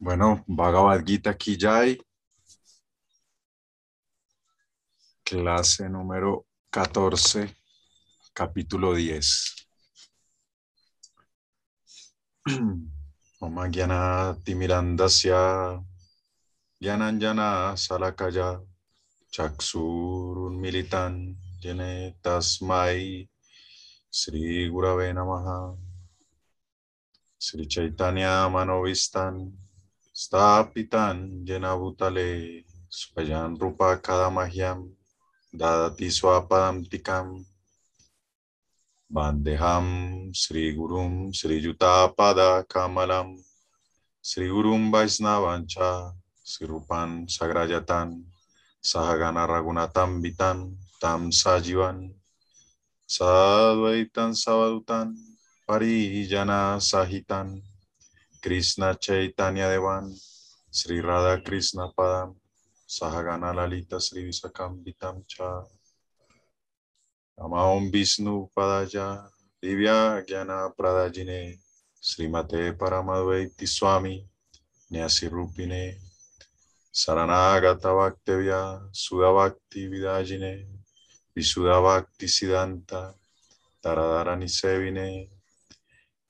Bueno, Bhagavad Gita Kijai, clase número 14, capítulo 10. Oma Gyana Timirandasya Gyananjana Salakaya Chaksurun Militan Yene Tasmai Sri Gurave Namaha Sri Chaitanya Manovistan Stapitan Yenabutale Swayan Rupa Kadamahyam Dadati Swapadam Tikam. Bandeham Sri Gurum Sri Yutapada Kamalam Sri Gurum Vaisnavancha Sri Rupan Sagrayatan Sahagana Ragunatam Vitan Tam Sajivan Sadvaitan Savadutan Parijana Sahitan Krishna Chaitanya Devan Sri Radha Krishna Padam Sahagana Lalita Sri Visakam Vitam Cha Vishnu Padaya Divya Gyana Pradajine Srimate Paramadvaiti Swami Nyasirupine Saranagata Bhaktevya Sudavakti Vidajine Visudavakti Siddhanta Taradharani Sevine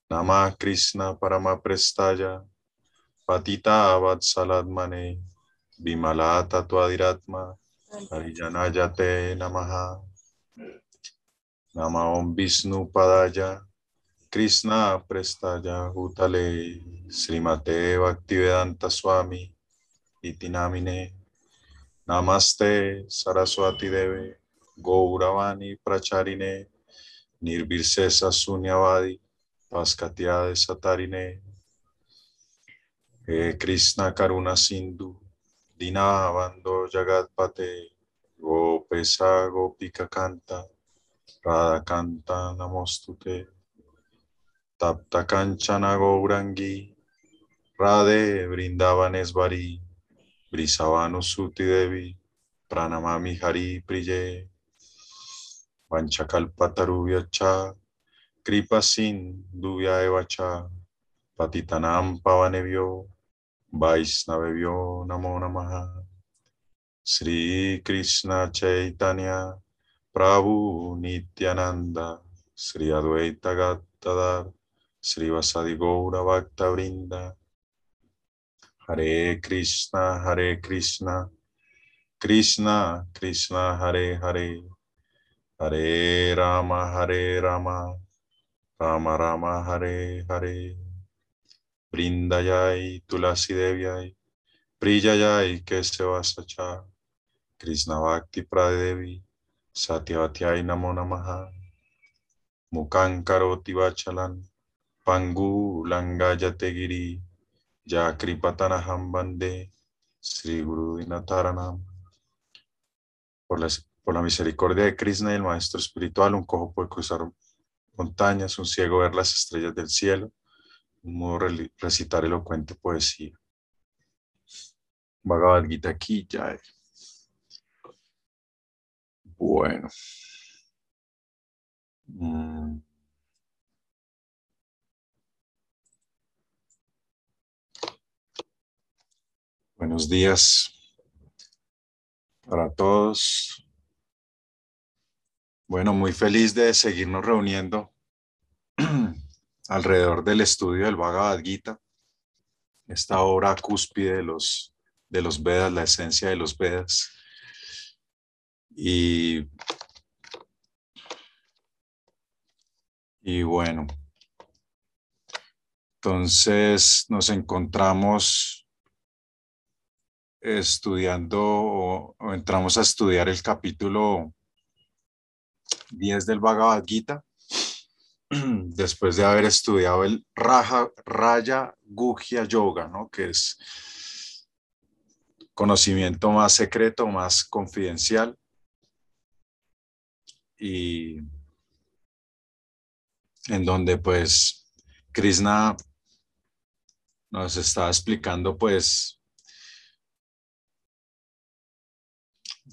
Nama Krishna Parama Prestaya Patita Vatsaladmane Vimala Tatuadiratma Harijanayate Namaha. Nama Om Vishnu Padaya Krishna Prestaya Utale Srimate Bhaktivedanta Swami Itinamine. Namaste Saraswati Deve Gauravani Pracharine Nirvirsesa Sunyavadi Paskatya Satarine He Krishna Karuna Sindhu Dinavando Jagatpate Gopesa Gopika Kanta Radha Kanta Namostute Tapta Kanchana Gourangi Radhe Brindabanesvari Brisavanu Suti Devi Pranamami Hari Priye Vanchakalpatarubhyacha Kripa Sin Dubhya Evacha Patitanam Pavanebhyo Vaisnavebhyo Namo Namaha. Sri Krishna Chaitanya Prabhu Nityananda Sri Advaita Gattadar Sri Vasadi Gaura Bhakta Vrinda. Hare Krishna Hare Krishna. Krishna Krishna Hare Hare Hare Rama Rama Hare Hare Brindayai Tulasi Devyai Priyayai Kesevasacha Krishna Bhakti Pradevi Satyavatyai Namo Namaha. Mukhan Karoti Vachalan Pangu Langayate Giri Ya Kripatanaham Bande Sri Guru Dinataranam. Por por la misericordia de Krishna el Maestro Espiritual, un cojo puede cruzar montañas, un ciego ver las estrellas del cielo, un mudo recitar elocuente poesía. Bhagavad Gita aquí ya. Bueno. Mm. Buenos días para todos. Bueno, muy feliz de seguirnos reuniendo alrededor del estudio del Bhagavad Gita, esta obra cúspide de los, de los Vedas, la esencia de los Vedas. Y, y bueno, entonces nos encontramos estudiando o, o, entramos a estudiar el capítulo 10 del Bhagavad Gita, después de haber estudiado el Raja, Raya Gugya Yoga, ¿no? que es conocimiento más secreto, más confidencial. Y en donde pues Krishna nos está explicando pues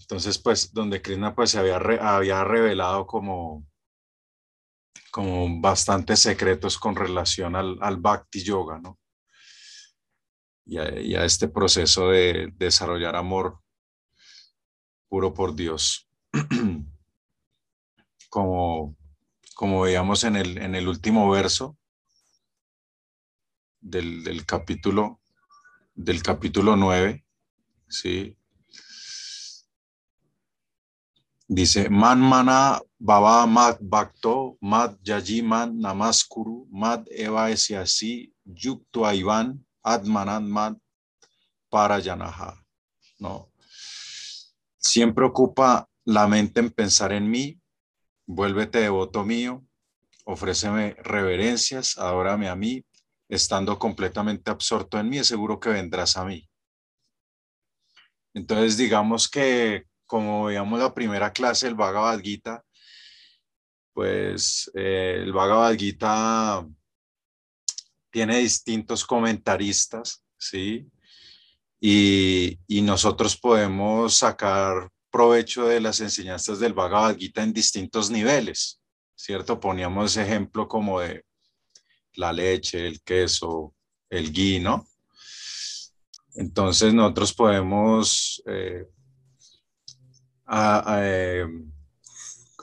entonces pues donde Krishna pues se había, re, había revelado como como bastantes secretos con relación al, al Bhakti Yoga, ¿no? y a, este proceso de desarrollar amor puro por Dios. como, como veíamos en el, en el último verso del, del capítulo del capítulo 9, ¿sí? Dice, man mana baba mat bhakto mat yajiman namaskuru mat eva así yuktu aivan admanan mat para yanaha. ¿No? Siempre ocupa la mente en pensar en mí, vuélvete devoto mío, ofréceme reverencias, adórame a mí, estando completamente absorto en mí, seguro que vendrás a mí. Entonces, digamos que como veíamos la primera clase del Bhagavad Gita, pues eh, el Bhagavad Gita tiene distintos comentaristas, ¿sí? Y, y, nosotros podemos sacar provecho de las enseñanzas del Bhagavad Gita en distintos niveles, ¿cierto? Poníamos ejemplo como de la leche, el queso, el ghee, ¿no? Entonces nosotros podemos eh, eh,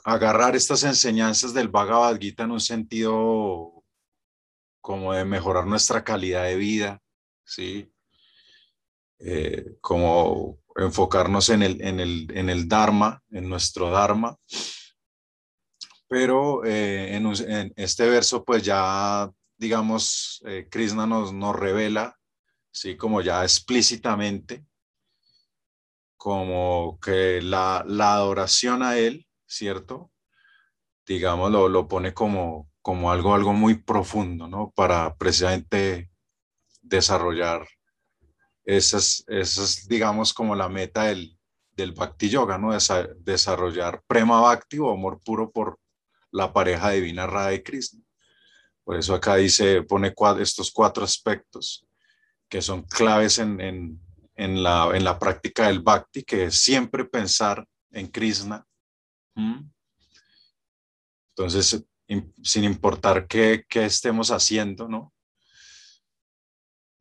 agarrar estas enseñanzas del Bhagavad Gita en un sentido como de mejorar nuestra calidad de vida, ¿sí? Eh, como enfocarnos en el, en, el, en el Dharma, en nuestro Dharma. Pero en, en, este verso, pues ya digamos, eh, Krishna nos, nos revela, ¿sí? como ya explícitamente, como que la, la adoración a Él, ¿cierto? Digamos, lo, pone como, como algo, algo muy profundo, ¿no? Para precisamente desarrollar esas, esas digamos, como la meta del, del Bhakti Yoga, ¿no? desarrollar Prema Bhakti o amor puro por la pareja divina Radha y Krishna. Por eso acá dice, pone estos cuatro aspectos que son claves en, la, en la práctica del bhakti, que es siempre pensar en Krishna. Entonces, sin importar qué, qué estemos haciendo, ¿no?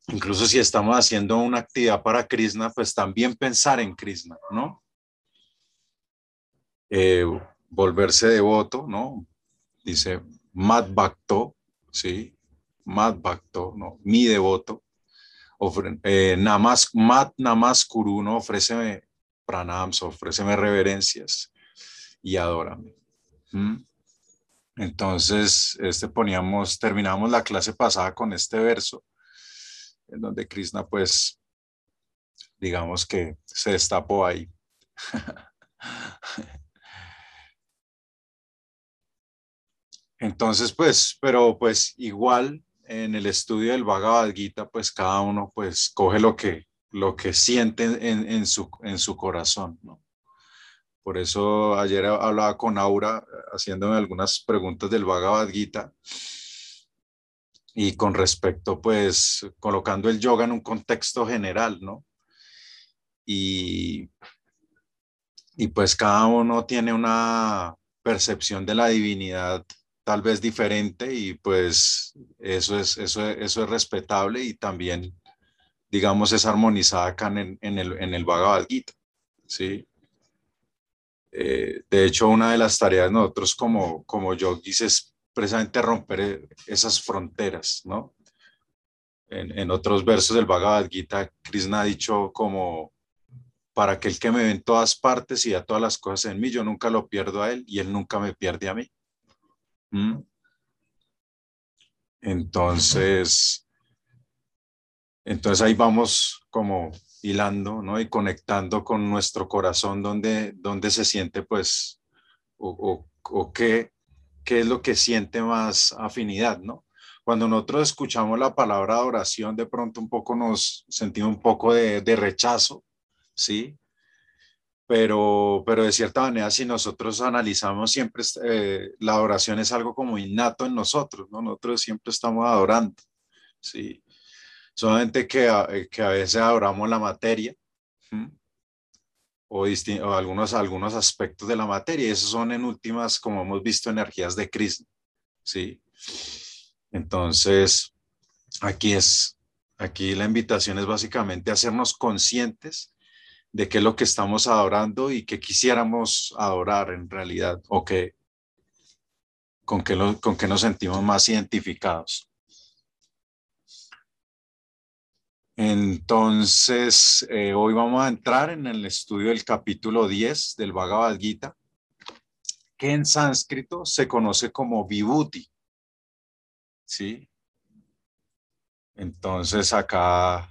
Incluso si estamos haciendo una actividad para Krishna, pues también pensar en Krishna, ¿no? Eh, volverse devoto, ¿no? Dice Mad Bhakto, ¿sí? Mat Bhakto, ¿no? Mi devoto. Eh, namas, mat Namaskuru, ¿no? Ofréceme pranams, ofréceme reverencias y adórame. Entonces, este poníamos, terminamos la clase pasada con este verso, en donde Krishna, pues, digamos que se destapó ahí. Entonces, pues, pero pues igual en el estudio del Bhagavad Gita, pues cada uno pues coge lo que, lo que siente en, en, su, en su corazón, ¿no? Por eso ayer hablaba con Aura haciéndome algunas preguntas del Bhagavad Gita y con respecto, pues, colocando el yoga en un contexto general, ¿no? Y, y pues cada uno tiene una percepción de la divinidad tal vez diferente y pues eso es, eso, eso es respetable y también, digamos, es armonizada acá en, en el, en el Bhagavad Gita, ¿sí? Eh, de hecho, una de las tareas de nosotros como, como yogis es precisamente romper esas fronteras, ¿no? En, en otros versos del Bhagavad Gita, Krishna ha dicho como, para aquel que me ve en todas partes y a todas las cosas en mí, yo nunca lo pierdo a él y él nunca me pierde a mí. Entonces, entonces ahí vamos como hilando, ¿no? Y conectando con nuestro corazón donde, donde se siente, pues, o, o, qué, qué es lo que siente más afinidad, ¿no? Cuando nosotros escuchamos la palabra oración, de pronto un poco nos sentimos un poco de, de rechazo, ¿sí? Pero, pero de cierta manera, si nosotros analizamos siempre, eh, la oración es algo como innato en nosotros, ¿no? Nosotros siempre estamos adorando, ¿sí? Solamente que a, eh, que a veces adoramos la materia, o, o, algunos, algunos aspectos de la materia, y esos son en últimas, como hemos visto, energías de Krishna, ¿sí? Entonces, aquí es, Aquí la invitación es básicamente hacernos conscientes de qué es lo que estamos adorando y qué quisiéramos adorar en realidad o que, con qué, con qué nos sentimos más identificados. Entonces, eh, hoy vamos a entrar en el estudio del capítulo 10 del Bhagavad Gita, que en sánscrito se conoce como Vibhuti. ¿Sí? Entonces acá,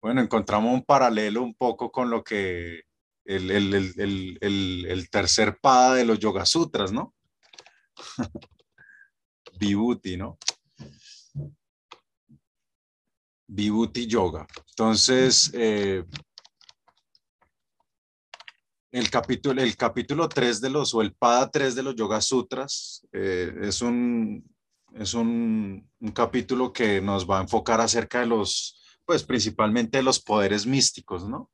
bueno, encontramos un paralelo un poco con lo que el, el tercer pada de los Yoga Sutras, ¿no? Vibhuti, ¿no? Vibhuti Yoga. Entonces, eh, el capítulo, el capítulo 3 de los, o el Pada 3 de los Yoga Sutras, eh, es, un, es un, un, capítulo que nos va a enfocar acerca de los, pues principalmente los poderes místicos, ¿no?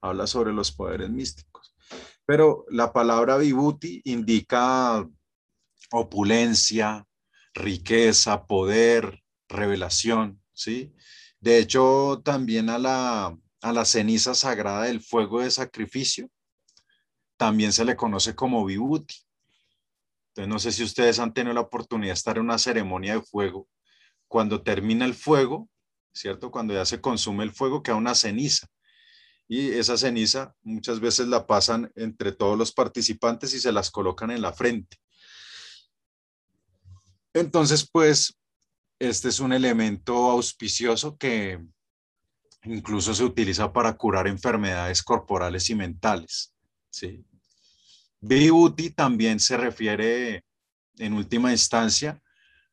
Habla sobre los poderes místicos. Pero la palabra Vibhuti indica opulencia, riqueza, poder, revelación, ¿sí? De hecho, también a la, a la ceniza sagrada del fuego de sacrificio, también se le conoce como vibhuti. Entonces, no sé si ustedes han tenido la oportunidad de estar en una ceremonia de fuego. Cuando termina el fuego, ¿cierto? Cuando ya se consume el fuego, queda una ceniza. Y esa ceniza muchas veces la pasan entre todos los participantes y se las colocan en la frente. Entonces, pues, este es un elemento auspicioso que incluso se utiliza para curar enfermedades corporales y mentales. ¿sí? También se refiere en última instancia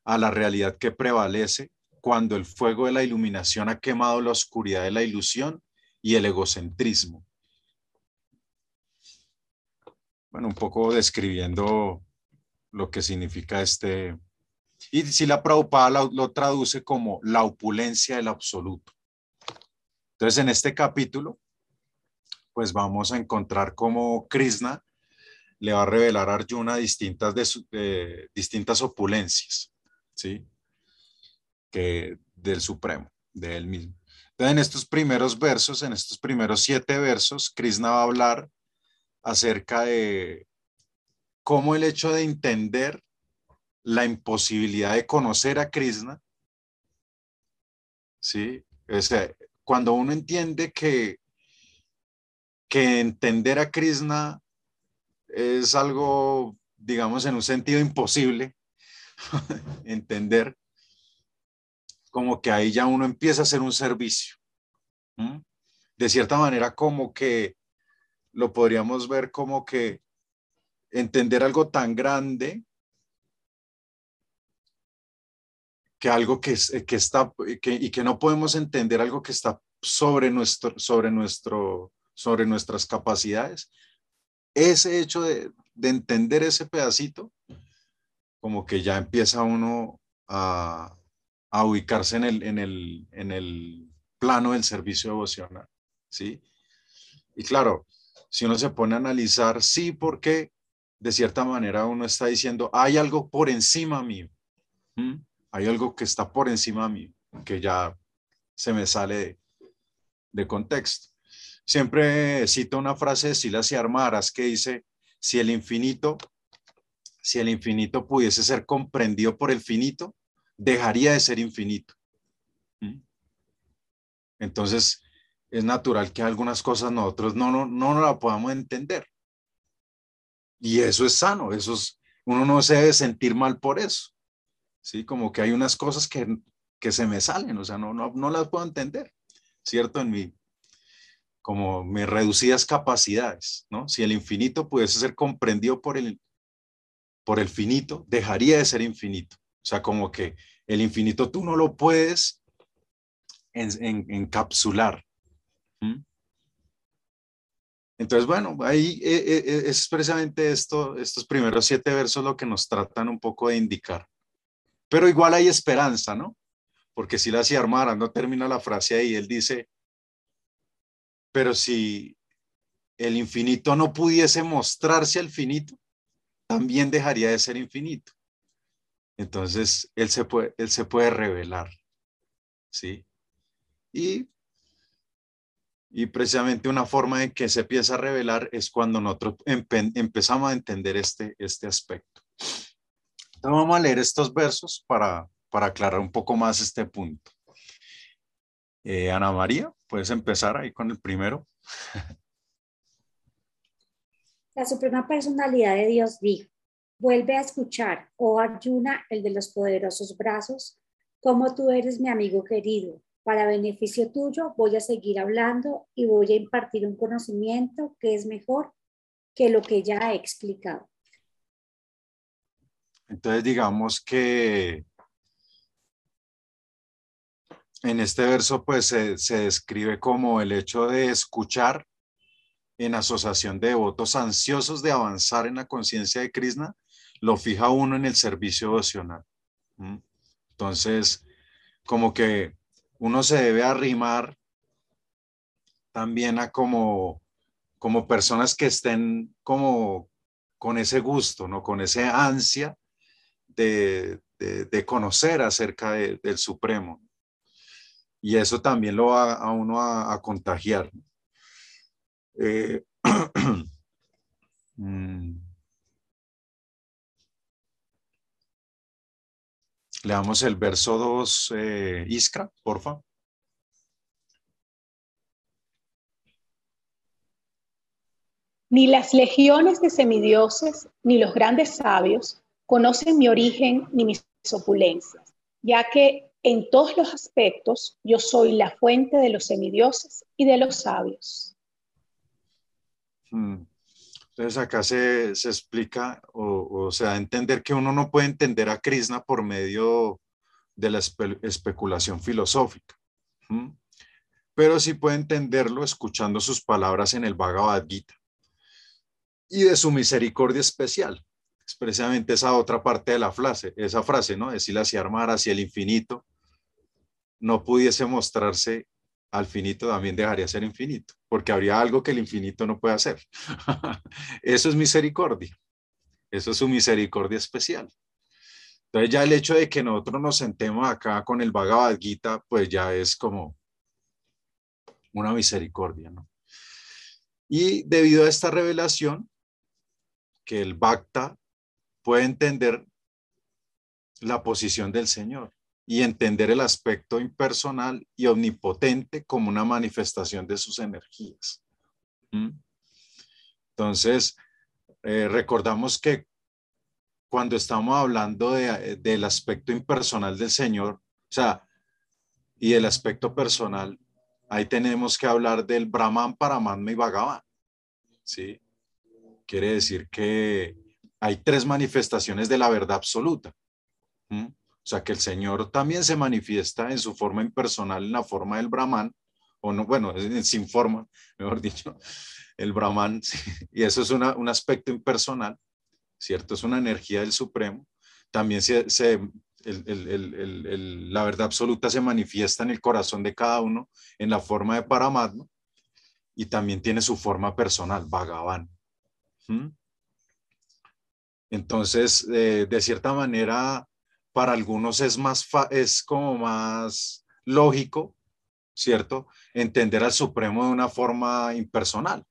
a la realidad que prevalece cuando el fuego de la iluminación ha quemado la oscuridad de la ilusión y el egocentrismo. Bueno, un poco describiendo lo que significa este, y si la Prabhupada lo, traduce como la opulencia del absoluto. Entonces, en este capítulo, pues vamos a encontrar cómo Krishna le va a revelar a Arjuna distintas, de, distintas opulencias, ¿sí? Que del Supremo, de él mismo. Entonces, en estos primeros versos, en estos primeros siete versos, Krishna va a hablar acerca de cómo el hecho de entender la imposibilidad de conocer a Krishna, ¿sí? O sea, cuando uno entiende que, que entender a Krishna es algo, digamos, en un sentido imposible, entender, como que ahí ya uno empieza a hacer un servicio. De cierta manera, como que lo podríamos ver como que entender algo tan grande que algo que, que está que, y que no podemos entender algo que está sobre nuestro sobre nuestro sobre nuestras capacidades ese hecho de, de entender ese pedacito como que ya empieza uno a, a ubicarse en el, en, el, en el plano del servicio devocional sí y claro si uno se pone a analizar sí porque de cierta manera uno está diciendo hay algo por encima mío hay algo que está por encima de mí, que ya se me sale de, contexto. Siempre cito una frase de Silas y Armaras que dice, si el infinito, si el infinito pudiese ser comprendido por el finito, dejaría de ser infinito. ¿Mm? Entonces, es natural que algunas cosas nosotros no, no, no la podamos entender. Y eso es sano, eso es, uno no se debe sentir mal por eso. ¿sí? Como que hay unas cosas que, que se me salen, o sea, no, no, no las puedo entender, ¿cierto? En mi, como mis reducidas capacidades, ¿no? Si el infinito pudiese ser comprendido por el, por el finito, dejaría de ser infinito. O sea, como que el infinito tú no lo puedes en, encapsular. Entonces, bueno, ahí eh, eh, eh, es precisamente esto, estos primeros siete versos lo que nos tratan un poco de indicar. Pero igual hay esperanza, ¿no? Porque si la hacía armara, no termina la frase ahí, él dice, pero si el infinito no pudiese mostrarse al finito, también dejaría de ser infinito. Entonces, él se puede, él se puede revelar, ¿sí? Y, y precisamente una forma en que se empieza a revelar es cuando nosotros empezamos a entender este, este aspecto. Entonces vamos a leer estos versos para, para aclarar un poco más este punto. Eh, Ana María, puedes empezar ahí con el primero. La Suprema Personalidad de Dios dijo, vuelve a escuchar, oh Arjuna, el de los poderosos brazos, como tú eres mi amigo querido. Para beneficio tuyo voy a seguir hablando y voy a impartir un conocimiento que es mejor que lo que ya he explicado. Entonces digamos que en este verso pues se, describe como el hecho de escuchar en asociación de devotos ansiosos de avanzar en la conciencia de Krishna, lo fija uno en el servicio devocional. Entonces, como que uno se debe arrimar también a como, como personas que estén como con ese gusto, ¿no? Con ese ansia de, conocer acerca del Supremo y eso también lo va a uno a, contagiar. Eh, mm. Le damos el verso 2, eh, Iskra, porfa. Ni las legiones de semidioses, ni los grandes sabios conocen mi origen ni mis opulencias, ya que en todos los aspectos, yo soy la fuente de los semidioses y de los sabios. Hmm. Entonces acá se, explica o, sea, da entender que uno no puede entender a Krishna por medio de la especulación filosófica, pero sí puede entenderlo escuchando sus palabras en el Bhagavad Gita y de su misericordia especial. Es esa otra parte de la frase, esa frase, ¿no? Decir hacia armar hacia el infinito no pudiese mostrarse al finito, también dejaría ser infinito, porque habría algo que el infinito no puede hacer. Eso es misericordia. Eso es su misericordia especial. Entonces ya el hecho de que nosotros nos sentemos acá con el Bhagavad Gita, pues ya es como una misericordia, ¿no? Y debido a esta revelación, que el Bhakta puede entender la posición del Señor y entender el aspecto impersonal y omnipotente como una manifestación de sus energías. ¿Mm? Entonces, eh, recordamos que cuando estamos hablando eh, del aspecto impersonal del Señor, o sea, y el aspecto personal, ahí tenemos que hablar del Brahman, Paramatma y Bhagavan. ¿Sí? Quiere decir que hay tres manifestaciones de la verdad absoluta. ¿Mm? O sea, que el Señor también se manifiesta en su forma impersonal, en la forma del Brahman, o no, bueno, sin forma, mejor dicho, el Brahman, y eso es un aspecto impersonal, ¿cierto? Es una energía del Supremo. También se, la verdad absoluta se manifiesta en el corazón de cada uno en la forma de Paramatma y también tiene su forma personal, Bhagavan. ¿Mm? Entonces, eh, de cierta manera, para algunos es más, es como más lógico, ¿cierto? Entender al Supremo de una forma impersonal,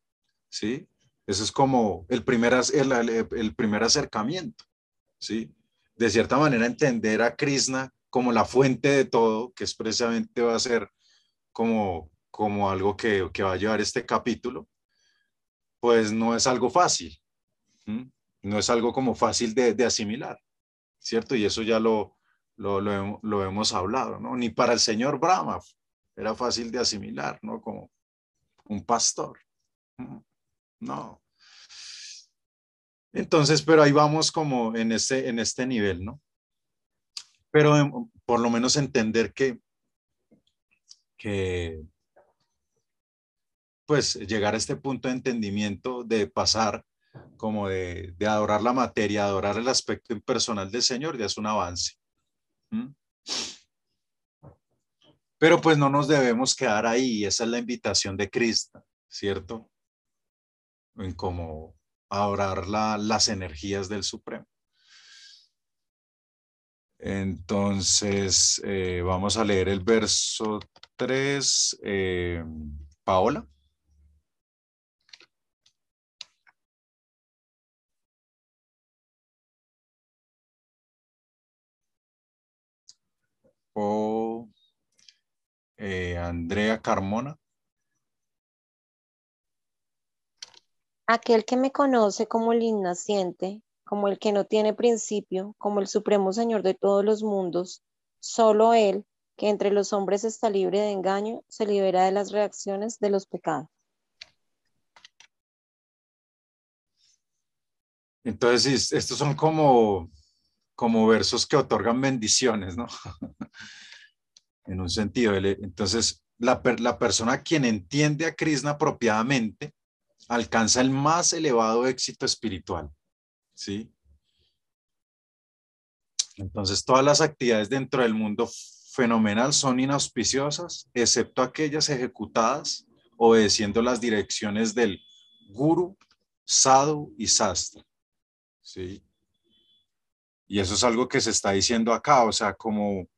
¿sí? Eso es como el primer, el, primer acercamiento, ¿sí? De cierta manera entender a Krishna como la fuente de todo, que es precisamente va a ser como, como algo que, que va a llevar este capítulo, pues no es algo fácil, no es algo como fácil de asimilar. ¿Cierto? Y eso ya lo, lo, hemos hablado, ¿no? Ni para el señor Brahma era fácil de asimilar, ¿no? Como un pastor. No. Entonces, pero ahí vamos como en este, en este nivel, ¿no? Pero em, por lo menos entender que, que, pues llegar a este punto de entendimiento de pasar como de, adorar la materia, adorar el aspecto impersonal del Señor, ya es un avance. Pero pues no nos debemos quedar ahí, esa es la invitación de Cristo, ¿cierto? En cómo adorar las energías del Supremo. Entonces, eh, vamos a leer el verso 3. Eh, Paola. O eh, Andrea Carmona. Aquel que me conoce como el innaciente, como el que no tiene principio, como el supremo Señor de todos los mundos, solo Él, que entre los hombres está libre de engaño, se libera de las reacciones de los pecados. Entonces, estos son como, como versos que otorgan bendiciones, ¿no? en un sentido. Entonces, la, la persona quien entiende a Krishna apropiadamente alcanza el más elevado éxito espiritual. ¿Sí? Entonces, todas las actividades dentro del mundo fenomenal son inauspiciosas, excepto aquellas ejecutadas obedeciendo las direcciones del guru, sadhu y sastra. ¿Sí? Y eso es algo que se está diciendo acá, o sea, como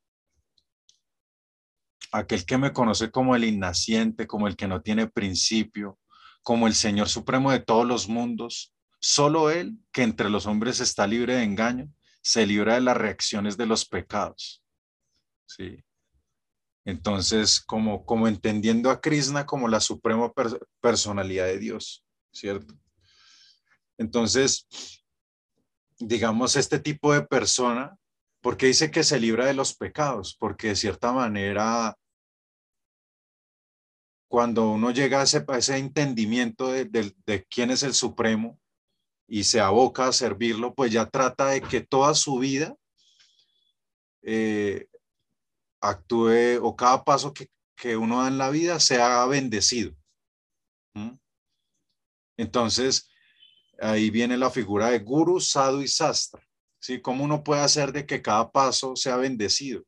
aquel que me conoce como el innaciente, como el que no tiene principio, como el Señor Supremo de todos los mundos, solo Él, que entre los hombres está libre de engaño, se libra de las reacciones de los pecados. Sí. Entonces, como, como entendiendo a Krishna como la suprema personalidad de Dios, ¿cierto? Entonces, digamos, este tipo de persona, ¿por qué dice que se libra de los pecados? Porque de cierta manera cuando uno llega a ese, entendimiento de, quién es el Supremo y se aboca a servirlo, pues ya trata de que toda su vida eh, actúe o cada paso que, uno da en la vida sea bendecido. Entonces, ahí viene la figura de guru, sadhu y sastra. ¿sí? ¿Cómo uno puede hacer de que cada paso sea bendecido?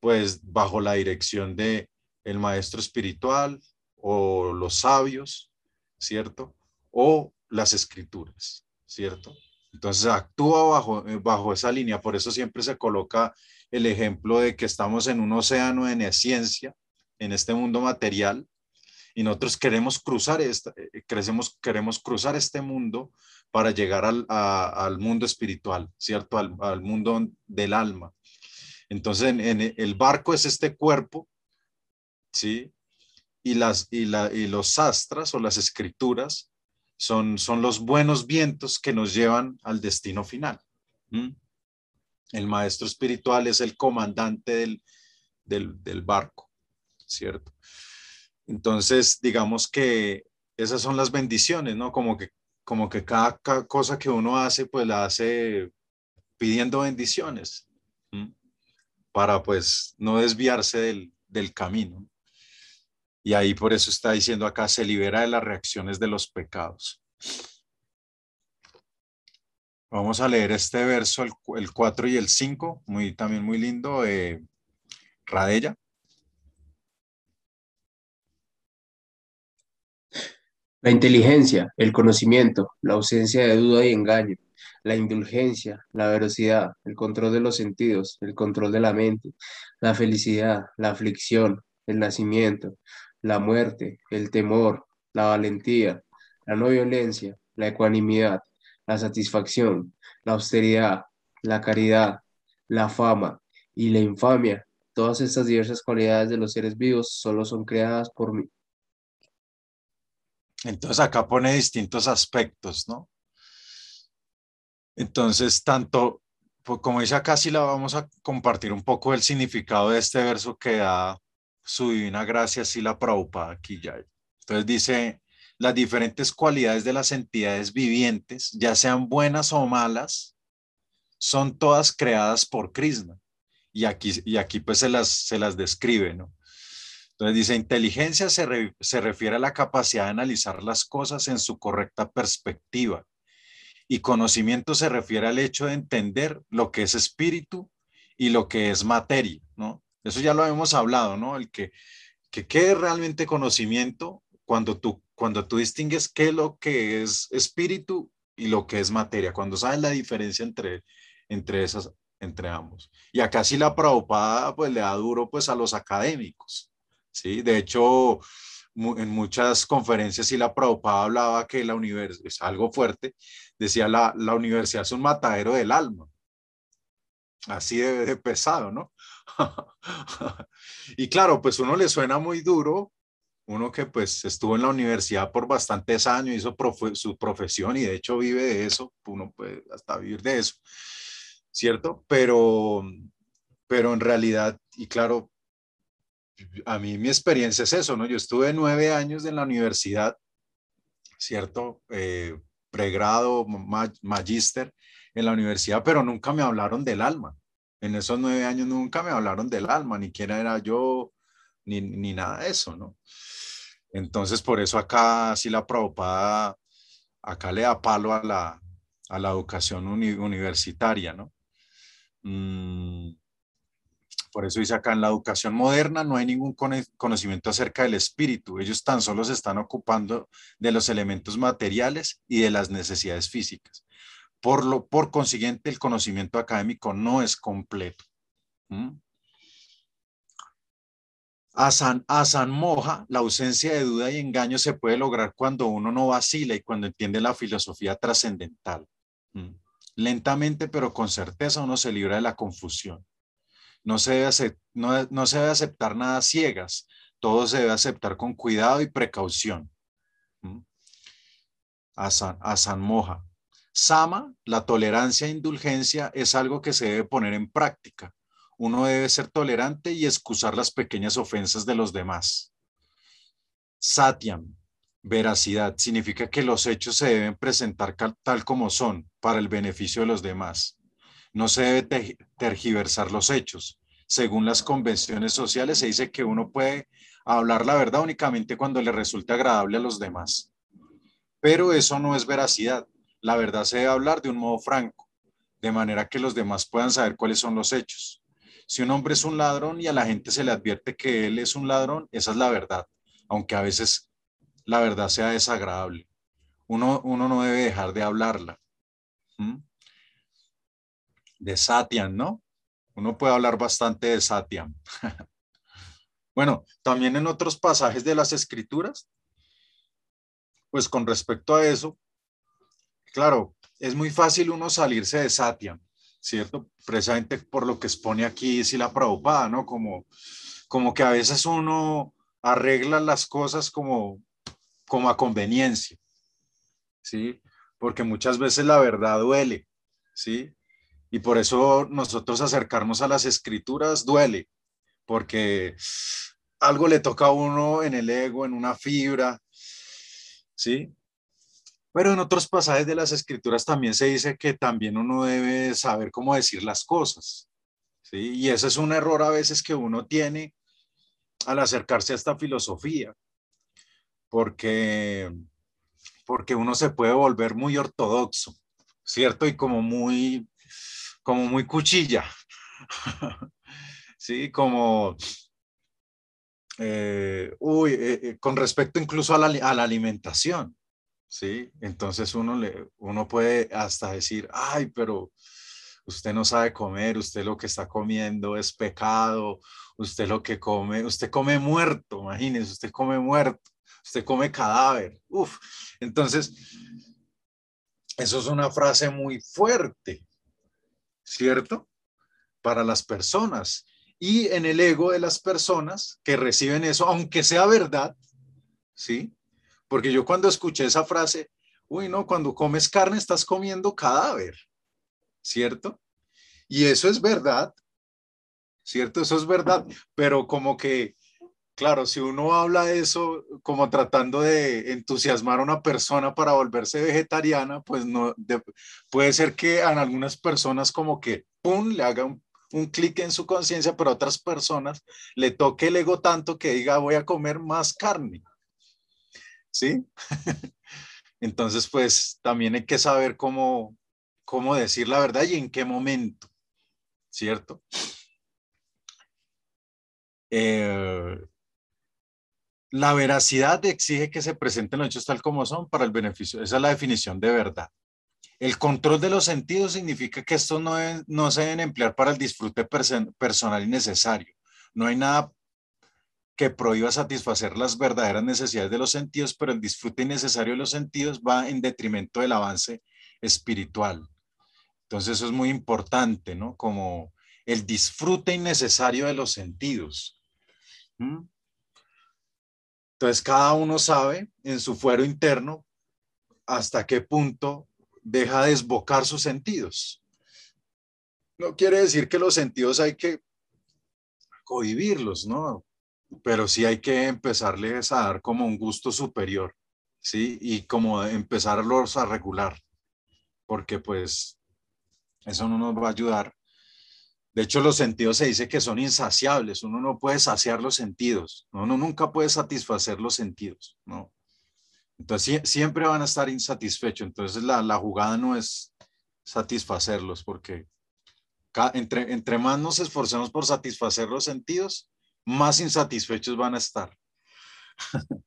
Pues bajo la dirección de el maestro espiritual o los sabios, ¿cierto? O las escrituras, ¿cierto? Entonces actúa bajo, eh, bajo esa línea, por eso siempre se coloca el ejemplo de que estamos en un océano de ciencia, en este mundo material, y nosotros queremos cruzar, esta, eh, crecemos, queremos cruzar este mundo para llegar al, al mundo espiritual, ¿cierto? Al, al, mundo del alma. Entonces, en el barco es este cuerpo ¿sí? Y, las, y, la, y los sastras o las escrituras son, son los buenos vientos que nos llevan al destino final. El maestro espiritual es el comandante del, del, del barco, ¿cierto? Entonces, digamos que esas son las bendiciones, ¿no? Como que, como que cada, cosa que uno hace, pues la hace pidiendo bendiciones, para pues no desviarse del, del camino. Y ahí por eso está diciendo acá, se libera de las reacciones de los pecados. Vamos a leer este verso, el, 4 y el 5, muy, también muy lindo, eh, Radella. La inteligencia, el conocimiento, la ausencia de duda y engaño, la indulgencia, la velocidad, el control de los sentidos, el control de la mente, la felicidad, la aflicción, el nacimiento, la muerte, el temor, la valentía, la no violencia, la ecuanimidad, la satisfacción, la austeridad, la caridad, la fama y la infamia. Todas estas diversas cualidades de los seres vivos solo son creadas por mí. Entonces acá pone distintos aspectos, ¿no? Entonces, tanto, pues como dice acá, sí la vamos a compartir un poco el significado de este verso que da su divina gracia sí la Prabhupada aquí ya. Entonces dice, las diferentes cualidades de las entidades vivientes, ya sean buenas o malas, son todas creadas por Krishna. Y aquí, y aquí pues se las, se las describe, ¿no? Entonces dice, inteligencia se, se refiere a la capacidad de analizar las cosas en su correcta perspectiva. Y conocimiento se refiere al hecho de entender lo que es espíritu y lo que es materia, ¿no? Eso ya lo hemos hablado, ¿no? El que, que qué es realmente conocimiento cuando tú, cuando tú distingues qué es lo que es espíritu y lo que es materia, cuando sabes la diferencia entre, entre esas, entre ambos. Y acá sí la Prabhupada pues le da duro pues a los académicos, ¿sí? De hecho, en muchas conferencias sí la Prabhupada hablaba que la universidad, es algo fuerte, decía la, la universidad es un matadero del alma. Así de, pesado, ¿no? y claro, pues uno le suena muy duro, uno que pues estuvo en la universidad por bastantes años, hizo su profesión y de hecho vive de eso, uno puede hasta vivir de eso, ¿cierto? Pero, pero en realidad, y claro, a mí mi experiencia es eso, ¿no? Yo estuve nueve años en la universidad, ¿cierto? Eh, pregrado, magíster en la universidad, pero nunca me hablaron del alma. En esos nueve años nunca me hablaron del alma, ni quién era yo, ni, ni nada de eso, ¿no? Entonces, por eso acá sí la Prabhupada, acá le da palo a la, a la educación universitaria, ¿no? Mm, por eso dice acá, en la educación moderna no hay ningún conocimiento acerca del espíritu. Ellos tan solo se están ocupando de los elementos materiales y de las necesidades físicas. Por, lo, por consiguiente, el conocimiento académico no es completo. ¿Mm? A San, a San Moja, la ausencia de duda y engaño se puede lograr cuando uno no vacila y cuando entiende la filosofía trascendental. ¿Mm? Lentamente, pero con certeza, uno se libra de la confusión. No se, debe, no, se debe aceptar nada ciegas, todo se debe aceptar con cuidado y precaución. ¿Mm? A San, a San Moja. Sama, la tolerancia e indulgencia es algo que se debe poner en práctica. Uno debe ser tolerante y excusar las pequeñas ofensas de los demás. Satyam, veracidad, significa que los hechos se deben presentar tal como son para el beneficio de los demás. No se debe tergiversar los hechos. Según las convenciones sociales, se dice que uno puede hablar la verdad únicamente cuando le resulte agradable a los demás. Pero eso no es veracidad. La verdad se debe hablar de un modo franco, de manera que los demás puedan saber cuáles son los hechos. Si un hombre es un ladrón y a la gente se le advierte que él es un ladrón, esa es la verdad, aunque a veces la verdad sea desagradable. Uno, uno no debe dejar de hablarla. ¿Mm? De Satyam, ¿no? Uno puede hablar bastante de Satyam. bueno, también en otros pasajes de las escrituras, pues con respecto a eso, claro, es muy fácil uno salirse de Satyam, ¿cierto? Precisamente por lo que expone aquí la Prabhupada, ¿no? Como, como que a veces uno arregla las cosas como, como a conveniencia, ¿sí? Porque muchas veces la verdad duele, ¿sí? Y por eso nosotros acercarnos a las escrituras duele, porque algo le toca a uno en el ego, en una fibra, ¿sí? Pero en otros pasajes de las escrituras también se dice que también uno debe saber cómo decir las cosas, ¿sí? Y ese es un error a veces que uno tiene al acercarse a esta filosofía, porque, porque uno se puede volver muy ortodoxo, ¿cierto? Y como muy como muy cuchilla, ¿sí? Como, eh, uy, eh, eh, con respecto incluso a la, a alimentación, ¿sí? Entonces uno, le, uno puede hasta decir, ay, pero usted no sabe comer, usted lo que está comiendo es pecado, usted lo que come, usted come muerto, imagínese, usted come muerto, usted come cadáver, uf. Entonces, eso es una frase muy fuerte, ¿cierto? Para las personas. Y en el ego de las personas que reciben eso, aunque sea verdad, ¿sí? Porque yo cuando escuché esa frase, uy, no, cuando comes carne estás comiendo cadáver, ¿cierto? Y eso es verdad, ¿cierto? Eso es verdad, pero como que Claro, si uno habla de eso como tratando de entusiasmar a una persona para volverse vegetariana, pues no, puede ser que a algunas personas como que, ¡pum!, le haga un, clic en su conciencia, pero a otras personas le toque el ego tanto que diga, voy a comer más carne. ¿Sí? Entonces, pues también hay que saber cómo, cómo decir la verdad y en qué momento, ¿cierto? Eh, la veracidad exige que se presenten los hechos tal como son para el beneficio. Esa es la definición de verdad. El control de los sentidos significa que estos no, no se deben emplear para el disfrute personal y necesario. No hay nada que prohíba satisfacer las verdaderas necesidades de los sentidos, pero el disfrute innecesario de los sentidos va en detrimento del avance espiritual. Entonces eso es muy importante, ¿no? Como el disfrute innecesario de los sentidos. ¿Mm? Entonces cada uno sabe en su fuero interno hasta qué punto deja de desbocar sus sentidos. No quiere decir que los sentidos hay que cohibirlos, ¿no? pero sí hay que empezarles a dar como un gusto superior, ¿sí? Y como empezarlos a regular, porque pues eso no nos va a ayudar. De hecho, los sentidos se dice que son insaciables, uno no puede saciar los sentidos, uno nunca puede satisfacer los sentidos, ¿no? Entonces siempre van a estar insatisfechos, entonces la, la jugada no es satisfacerlos, porque entre, entre más nos esforcemos por satisfacer los sentidos, más insatisfechos van a estar.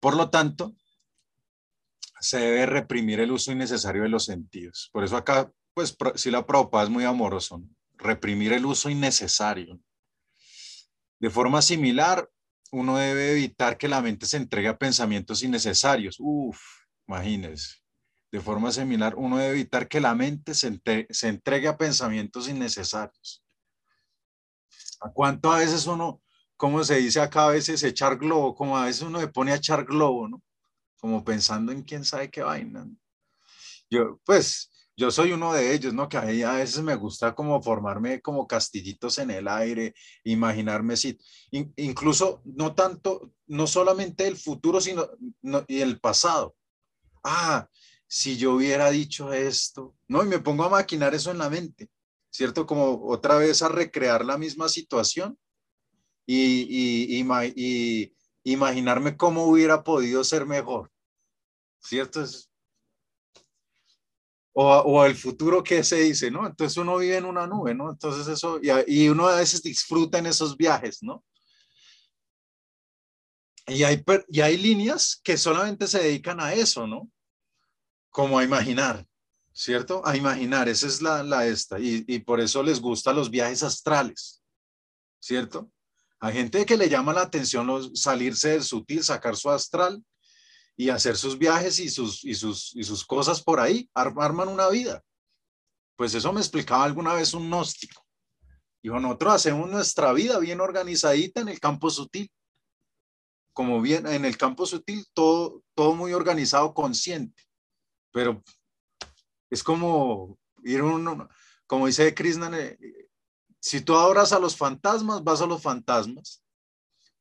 Por lo tanto, se debe reprimir el uso innecesario de los sentidos. Por eso acá, pues, si la propa es muy amoroso, reprimir el uso innecesario. De forma similar, uno debe evitar que la mente se entregue a pensamientos innecesarios. Uf, imagínense. De forma similar, uno debe evitar que la mente se, se entregue a pensamientos innecesarios. ¿A cuánto a veces uno, como se dice acá a veces, echar globo, como a veces uno se pone a echar globo, ¿no? Como pensando en quién sabe qué vaina. Yo, pues, yo soy uno de ellos, ¿no? Que a, mí veces me gusta como formarme como castillitos en el aire, imaginarme si, incluso no tanto, no solamente el futuro, sino y el pasado. Ah, si yo hubiera dicho esto, ¿no? Y me pongo a maquinar eso en la mente. ¿cierto? Como otra vez a recrear la misma situación y, imaginarme cómo hubiera podido ser mejor, ¿cierto? O, el futuro que se dice, ¿no? Entonces uno vive en una nube, ¿no? Entonces eso, y, y uno a veces disfruta en esos viajes, ¿no? Y hay, y hay líneas que solamente se dedican a eso, ¿no? Como a imaginar. ¿cierto? A imaginar, esa es la, la esta, y, y, por eso les gustan los viajes astrales, ¿cierto? Hay gente que le llama la atención los, salirse del sutil, sacar su astral y hacer sus viajes y sus, y sus, y sus cosas por ahí, arman una vida. Pues eso me explicaba alguna vez un gnóstico. Dijo, nosotros hacemos nuestra vida bien organizadita en el campo sutil. Como bien en el campo sutil, todo, todo muy organizado, consciente. Pero es como ir uno, como dice Krishna, eh, si tú adoras a los fantasmas, vas a los fantasmas,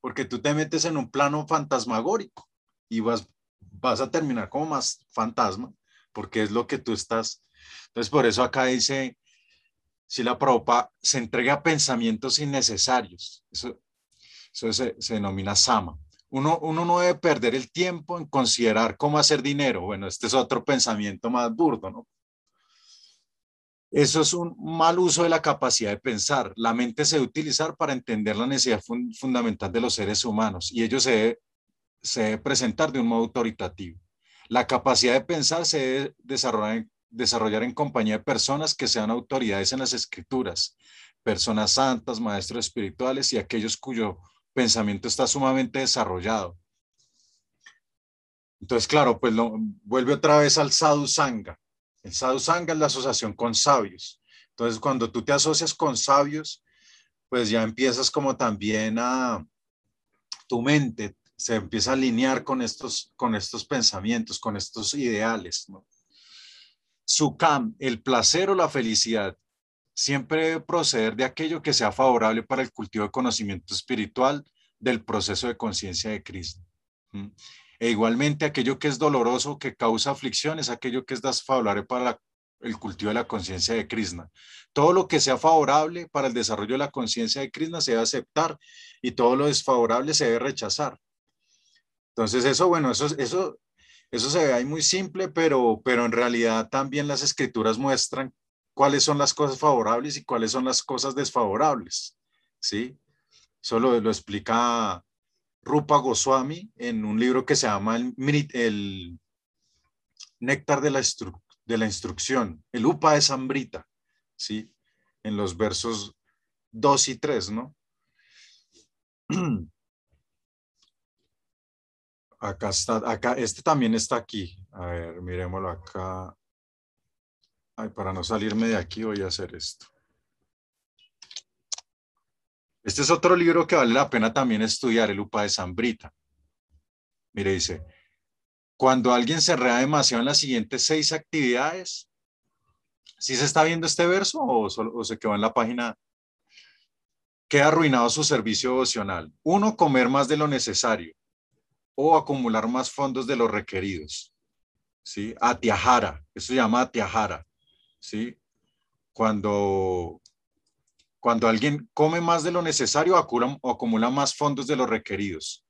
porque tú te metes en un plano fantasmagórico y vas, vas a terminar como más fantasma, porque es lo que tú estás. Entonces, por eso acá dice, si la propa se entrega a pensamientos innecesarios, eso, eso se, se denomina sama. Uno, uno, no debe perder el tiempo en considerar cómo hacer dinero. Bueno, este es otro pensamiento más burdo, ¿no? Eso es un mal uso de la capacidad de pensar. La mente se debe utilizar para entender la necesidad fundamental de los seres humanos y ello se debe, presentar de un modo autoritativo. La capacidad de pensar se debe desarrollar, desarrollar en compañía de personas que sean autoridades en las escrituras, personas santas, maestros espirituales y aquellos cuyo pensamiento está sumamente desarrollado. Entonces, claro, pues lo, vuelve otra vez al sadhu sangha. El sadhu sangha es la asociación con sabios. Entonces, cuando tú te asocias con sabios, pues ya empiezas como también a tu mente se empieza a alinear con estos, con estos pensamientos, con estos ideales. ¿no? Sukam, el placer o la felicidad, siempre debe proceder de aquello que sea favorable para el cultivo de conocimiento espiritual del proceso de conciencia de Cristo. E igualmente aquello que es doloroso, que causa aflicción, es aquello que es desfavorable para el cultivo de la conciencia de Krishna. Todo lo que sea favorable para el desarrollo de la conciencia de Krishna se debe aceptar y todo lo desfavorable se debe rechazar. Entonces eso, bueno, eso, eso, eso se ve ahí muy simple, pero, pero en realidad también las escrituras muestran cuáles son las cosas favorables y cuáles son las cosas desfavorables. ¿Sí? Eso lo, lo explica Rupa Goswami en un libro que se llama El, Néctar de la de la instrucción, el upa de Sambrita, ¿sí? En los versos 2 y 3, ¿no? Acá está, acá, este también está aquí. A ver, miremoslo acá. Ay, para no salirme de aquí voy a hacer esto. Este es otro libro que vale la pena también estudiar, el Upa de Sambrita. Mire, dice, cuando alguien se rea demasiado en las siguientes seis actividades, ¿sí se está viendo este verso o, o se quedó en la página? Queda arruinado su servicio devocional. Uno, comer más de lo necesario o acumular más fondos de los requeridos. ¿Sí? Atiajara, eso se llama atiajara. ¿Sí? Cuando, cuando alguien come más de lo necesario acumula, más fondos de los requeridos.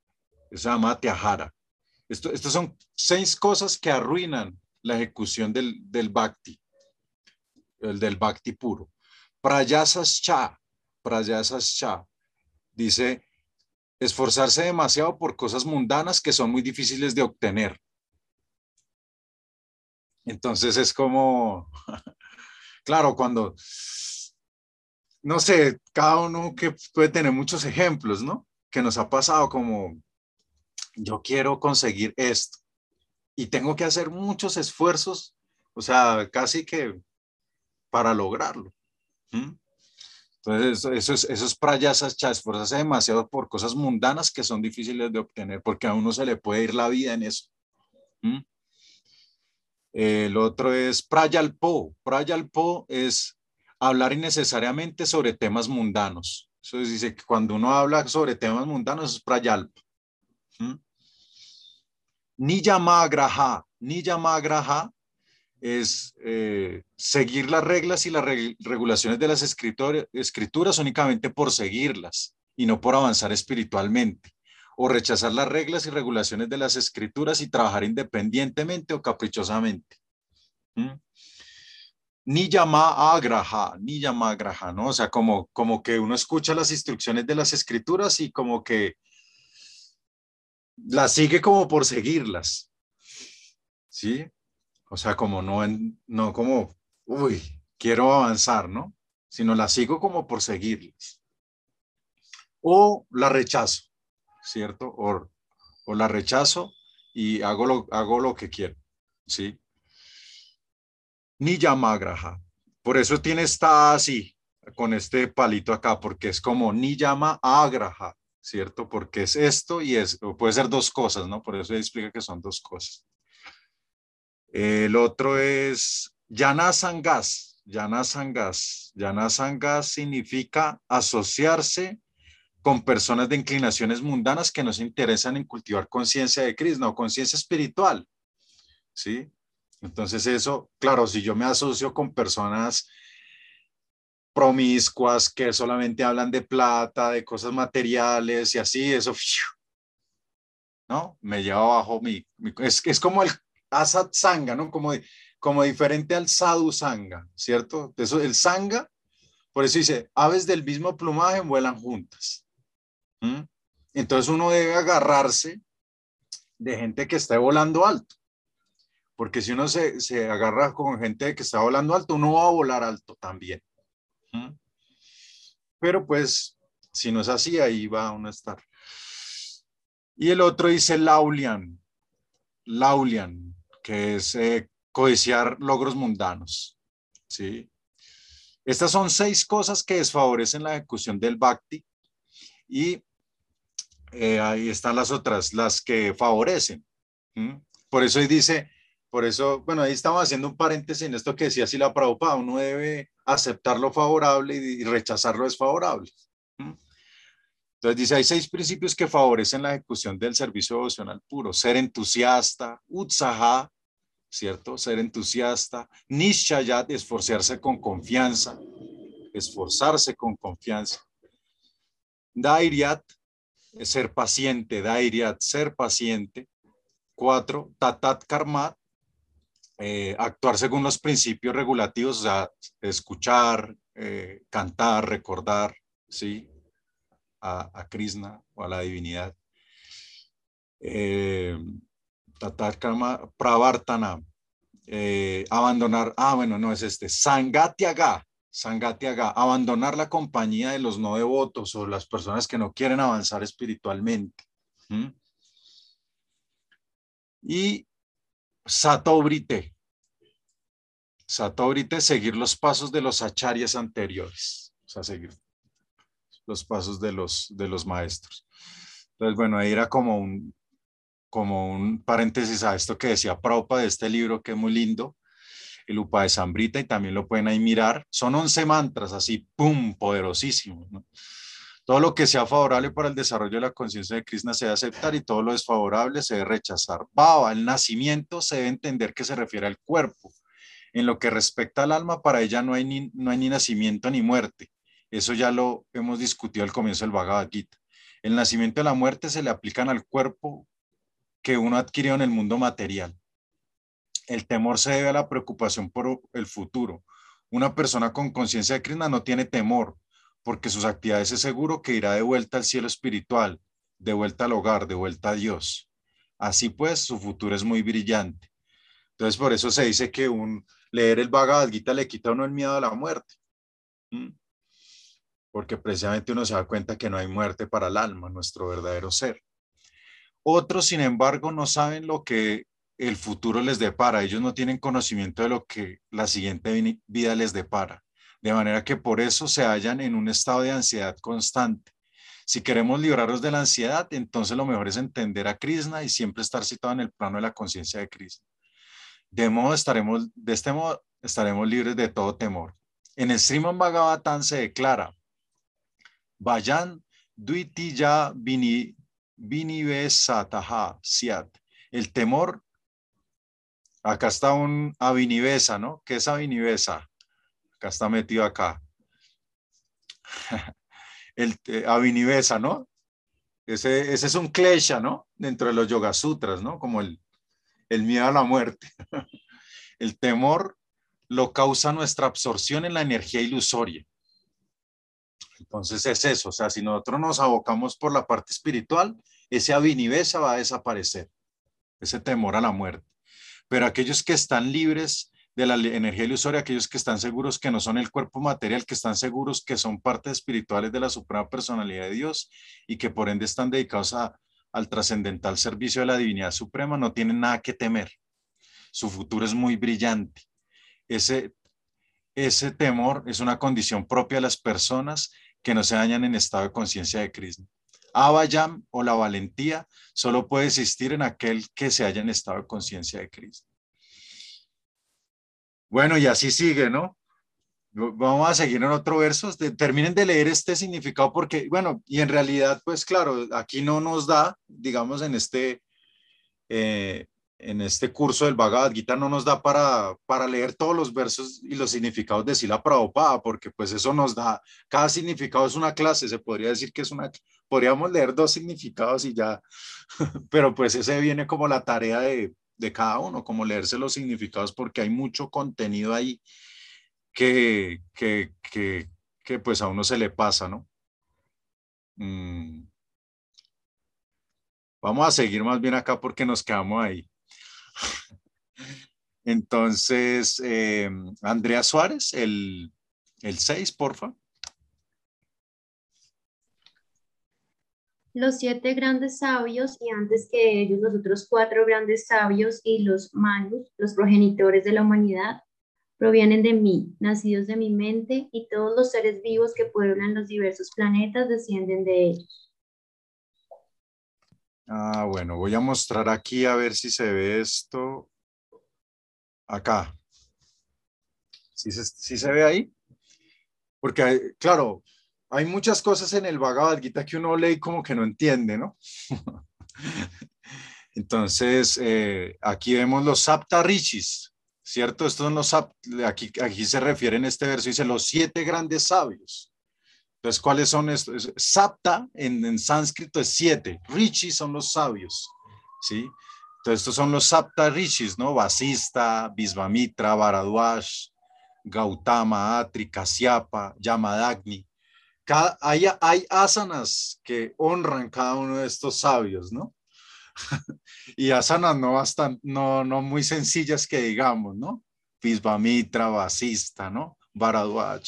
Eso se llama atiajara. Esto, estas son seis cosas que arruinan la ejecución del, del bhakti, el del bhakti puro. Prayasas cha, prayasas cha, dice esforzarse demasiado por cosas mundanas que son muy difíciles de obtener. Entonces es como, claro, cuando, no sé, cada uno que puede tener muchos ejemplos, ¿no? Que nos ha pasado como, yo quiero conseguir esto y tengo que hacer muchos esfuerzos, o sea, casi que para lograrlo. Entonces, eso es, eso es prayasas, esforzarse demasiado por cosas mundanas que son difíciles de obtener, porque a uno se le puede ir la vida en eso. El otro es prayalpo. Prayalpo es hablar innecesariamente sobre temas mundanos. Eso dice que cuando uno habla sobre temas mundanos es prayalpo. ¿Mm? Ni llamagraha. Es eh, seguir las reglas y las regulaciones de las escrituras únicamente por seguirlas y no por avanzar espiritualmente, o rechazar las reglas y regulaciones de las escrituras y trabajar independientemente o caprichosamente. ¿Mm? Ni llama agraja, ni llama agraja, ¿no? O sea, como, como que uno escucha las instrucciones de las escrituras y como que las sigue como por seguirlas. ¿Sí? O sea, como no, no como, uy, quiero avanzar, ¿no? Sino la sigo como por seguirles. O la rechazo, ¿cierto? O, o la rechazo y hago lo, hago lo que quiero, ¿sí? Ni llama graja. Por eso tiene esta así, con este palito acá, porque es como ni llama agraja, ¿cierto? Porque es esto y es, puede ser dos cosas, ¿no? Por eso explica que son dos cosas. El otro es Yanasangas. Yanasangas. Yanasangas significa asociarse con personas de inclinaciones mundanas que nos interesan en cultivar conciencia de Krishna o conciencia espiritual. ¿Sí? Entonces eso, claro, si yo me asocio con personas promiscuas que solamente hablan de plata, de cosas materiales y así, eso, ¿no? Me lleva abajo mi, es, es como el Asat Sanga, ¿no? Como, como diferente al Sadhu Sanga, ¿cierto? Eso, el Sanga, por eso dice, aves del mismo plumaje vuelan juntas. Entonces uno debe agarrarse de gente que esté volando alto. Porque si uno se, se, agarra con gente que está volando alto, uno va a volar alto también. Pero pues, si no es así, ahí va uno a estar. Y el otro dice Laulian. Laulian que es eh, codiciar logros mundanos. ¿sí? Estas son seis cosas que desfavorecen la ejecución del bhakti y eh, ahí están las otras, las que favorecen. Por eso ahí dice, por eso, bueno, ahí estamos haciendo un paréntesis en esto que decía si la Prabhupada, uno debe aceptar lo favorable y, rechazar lo desfavorable. Entonces dice, hay seis principios que favorecen la ejecución del servicio devocional puro. Ser entusiasta, utsaha, ¿cierto? Ser entusiasta. Nishayat, esforzarse con confianza. Esforzarse con confianza. Dairiat, ser paciente. Dairiat, ser paciente. Cuatro, tatat karmat, eh, actuar según los principios regulativos, o sea, escuchar, eh, cantar, recordar, ¿sí? a, Krishna o a la divinidad. Eh, Pravartana, eh, abandonar, ah, bueno, no es este, Sangatyaga, Sangatyaga, abandonar la compañía de los no devotos o las personas que no quieren avanzar espiritualmente. Y Satobrite, Satobrite, seguir los pasos de los acharyas anteriores, o sea, seguir los pasos de los, de los maestros. Entonces, bueno, ahí era como un, como un paréntesis a esto que decía Prabhupada de este libro que es muy lindo, el Upa de Sambrita, y también lo pueden ahí mirar. Son 11 mantras, así, ¡pum!, poderosísimos. Todo lo que sea favorable para el desarrollo de la conciencia de Krishna se debe aceptar y todo lo desfavorable se debe rechazar. Baba, el nacimiento se debe entender que se refiere al cuerpo. En lo que respecta al alma, para ella no hay ni, no hay ni nacimiento ni muerte. Eso ya lo hemos discutido al comienzo del Bhagavad Gita. El nacimiento y la muerte se le aplican al cuerpo que uno adquirió en el mundo material. El temor se debe a la preocupación por el futuro. Una persona con conciencia de Krishna no tiene temor, porque sus actividades es seguro que irá de vuelta al cielo espiritual, de vuelta al hogar, de vuelta a Dios. Así pues, su futuro es muy brillante. Entonces, por eso se dice que un leer el Bhagavad Gita le quita a uno el miedo a la muerte. Porque precisamente uno se da cuenta que no hay muerte para el alma, nuestro verdadero ser. Otros, sin embargo, no saben lo que el futuro les depara. Ellos no tienen conocimiento de lo que la siguiente vida les depara. De manera que por eso se hallan en un estado de ansiedad constante. Si queremos librarnos de la ansiedad, entonces lo mejor es entender a Krishna y siempre estar situado en el plano de la conciencia de Krishna. De, modo estaremos, de este modo estaremos libres de todo temor. En el Bhagavatam se declara, Vayan duitiya vini Vinivesataha Siat. El temor, acá está un Avinivesa, ¿no? ¿Qué es Avinivesa? Acá está metido acá. El eh, Avinivesa, ¿no? Ese, ese, es un klesha, ¿no? Dentro de los Yoga Sutras, ¿no? Como el, el miedo a la muerte. el temor lo causa nuestra absorción en la energía ilusoria. Entonces es eso, o sea, si nosotros nos abocamos por la parte espiritual, ese avinivesa va a desaparecer, ese temor a la muerte. Pero aquellos que están libres de la energía ilusoria, aquellos que están seguros que no son el cuerpo material, que están seguros que son partes espirituales de la suprema personalidad de Dios y que por ende están dedicados al trascendental servicio de la divinidad suprema, no tienen nada que temer. Su futuro es muy brillante. Ese, temor es una condición propia de las personas que no se dañan en estado de conciencia de Krishna. Abayam o la valentía solo puede existir en aquel que se haya en estado de conciencia de Krishna. Bueno, y así sigue, ¿no? Vamos a seguir en otro verso. Terminen de leer este significado porque, bueno, y en realidad, pues claro, aquí no nos da, digamos, en este, eh, en este curso del Bhagavad Gita no nos da para, para leer todos los versos y los significados de Sila Prabhupada, porque pues eso nos da, cada significado es una clase, se podría decir que es una, podríamos leer dos significados y ya, pero pues ese viene como la tarea de, de cada uno, como leerse los significados, porque hay mucho contenido ahí que, que, que, pues a uno se le pasa, ¿no? Mm. Vamos a seguir más bien acá porque nos quedamos ahí. Entonces, eh, Andrea Suárez, el, el 6, porfa. Los siete grandes sabios y antes que ellos los otros cuatro grandes sabios y los manus, los progenitores de la humanidad, provienen de mí, nacidos de mi mente, y todos los seres vivos que pueblan los diversos planetas descienden de ellos. Ah, bueno, voy a mostrar aquí a ver si se ve esto. Acá. ¿Sí se, se ve ahí? Porque, claro, hay muchas cosas en el Bhagavad Gita que uno lee como que no entiende, ¿no? Entonces, eh, aquí vemos los Sapta Rishis, ¿cierto? Estos son los aquí, aquí se refiere en este verso, dice los siete grandes sabios. Entonces, ¿cuáles son estos? Sapta en, sánscrito es siete, Rishis son los sabios, ¿sí? Entonces, estos son los Sapta Rishis, ¿no? Vasista, Visvamitra, Bharadwaja, Gautama, Atri, Kasyapa, Yamadagni. Cada, hay, hay asanas que honran cada uno de estos sabios, ¿no? y asanas no, bastan, no, no muy sencillas que digamos, ¿no? Pisbamitra, Basista, ¿no? Bharadwaj,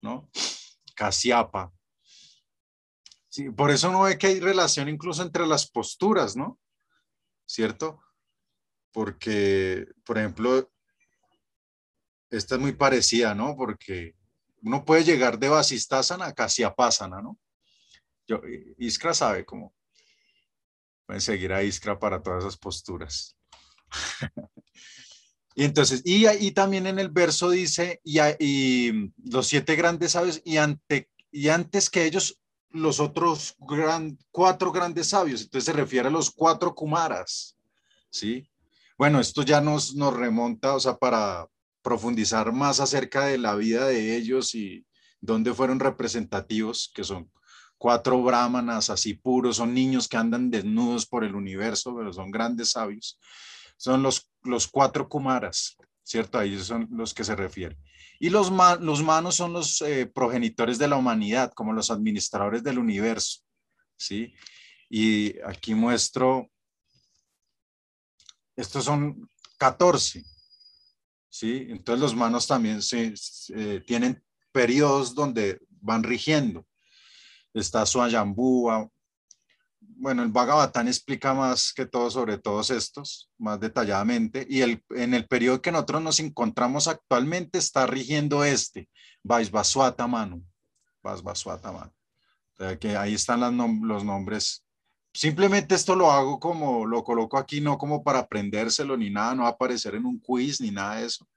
¿no? Casiapa. Sí, por eso no ve que hay relación incluso entre las posturas, ¿no? ¿Cierto? Porque, por ejemplo, esta es muy parecida, ¿no? Porque uno puede llegar de Vasistasana a Casiapasana, ¿no? Yo, Iskra sabe cómo. Pueden seguir a Iskra para todas esas posturas. y entonces, y, y, también en el verso dice, y, y los siete grandes sabios, y, ante, y antes que ellos, los otros gran, cuatro grandes sabios. Entonces se refiere a los cuatro Kumaras, ¿sí? Bueno, esto ya nos, nos remonta, o sea, para profundizar más acerca de la vida de ellos y dónde fueron representativos, que son cuatro brahmanas así puros, son niños que andan desnudos por el universo, pero son grandes sabios. Son los, los cuatro kumaras, ¿cierto? A ellos son los que se refieren. Y los, los manos son los eh, progenitores de la humanidad, como los administradores del universo, ¿sí? Y aquí muestro, estos son 14, ¿sí? Entonces los manos también se, eh, tienen periodos donde van rigiendo está Swayambúa. Bueno, el Bhagavatam explica más que todo sobre todos estos, más detalladamente, y el, en el periodo que nosotros nos encontramos actualmente está rigiendo este, Vaisvaswata Manu, Vaisvaswata Manu. O sea que ahí están los nombres. Simplemente esto lo hago como, lo coloco aquí, no como para aprendérselo ni nada, no va a aparecer en un quiz ni nada de eso,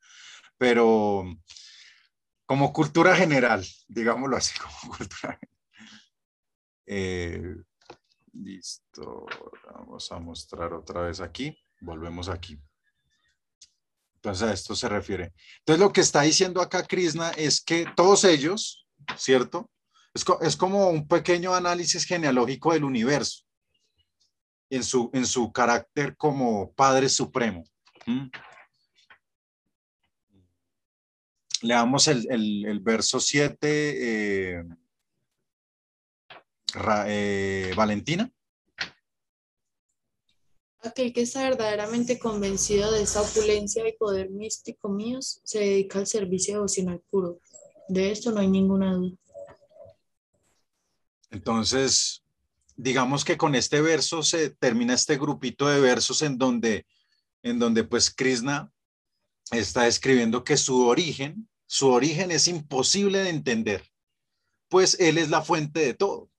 pero como cultura general, digámoslo así, como cultura general. Eh, listo, vamos a mostrar otra vez aquí. Volvemos aquí. Entonces a esto se refiere. Entonces lo que está diciendo acá Krishna es que todos ellos, ¿cierto? Es, como un pequeño análisis genealógico del universo en su, en su carácter como Padre Supremo. Leamos el, el, verso 7. Eh, Valentina. Aquel que está verdaderamente convencido de esa opulencia y poder místico míos se dedica al servicio devocional puro. De esto no hay ninguna duda. Entonces, digamos que con este verso se termina este grupito de versos en donde, en donde pues Krishna está escribiendo que su origen, su origen es imposible de entender, pues él es la fuente de todo.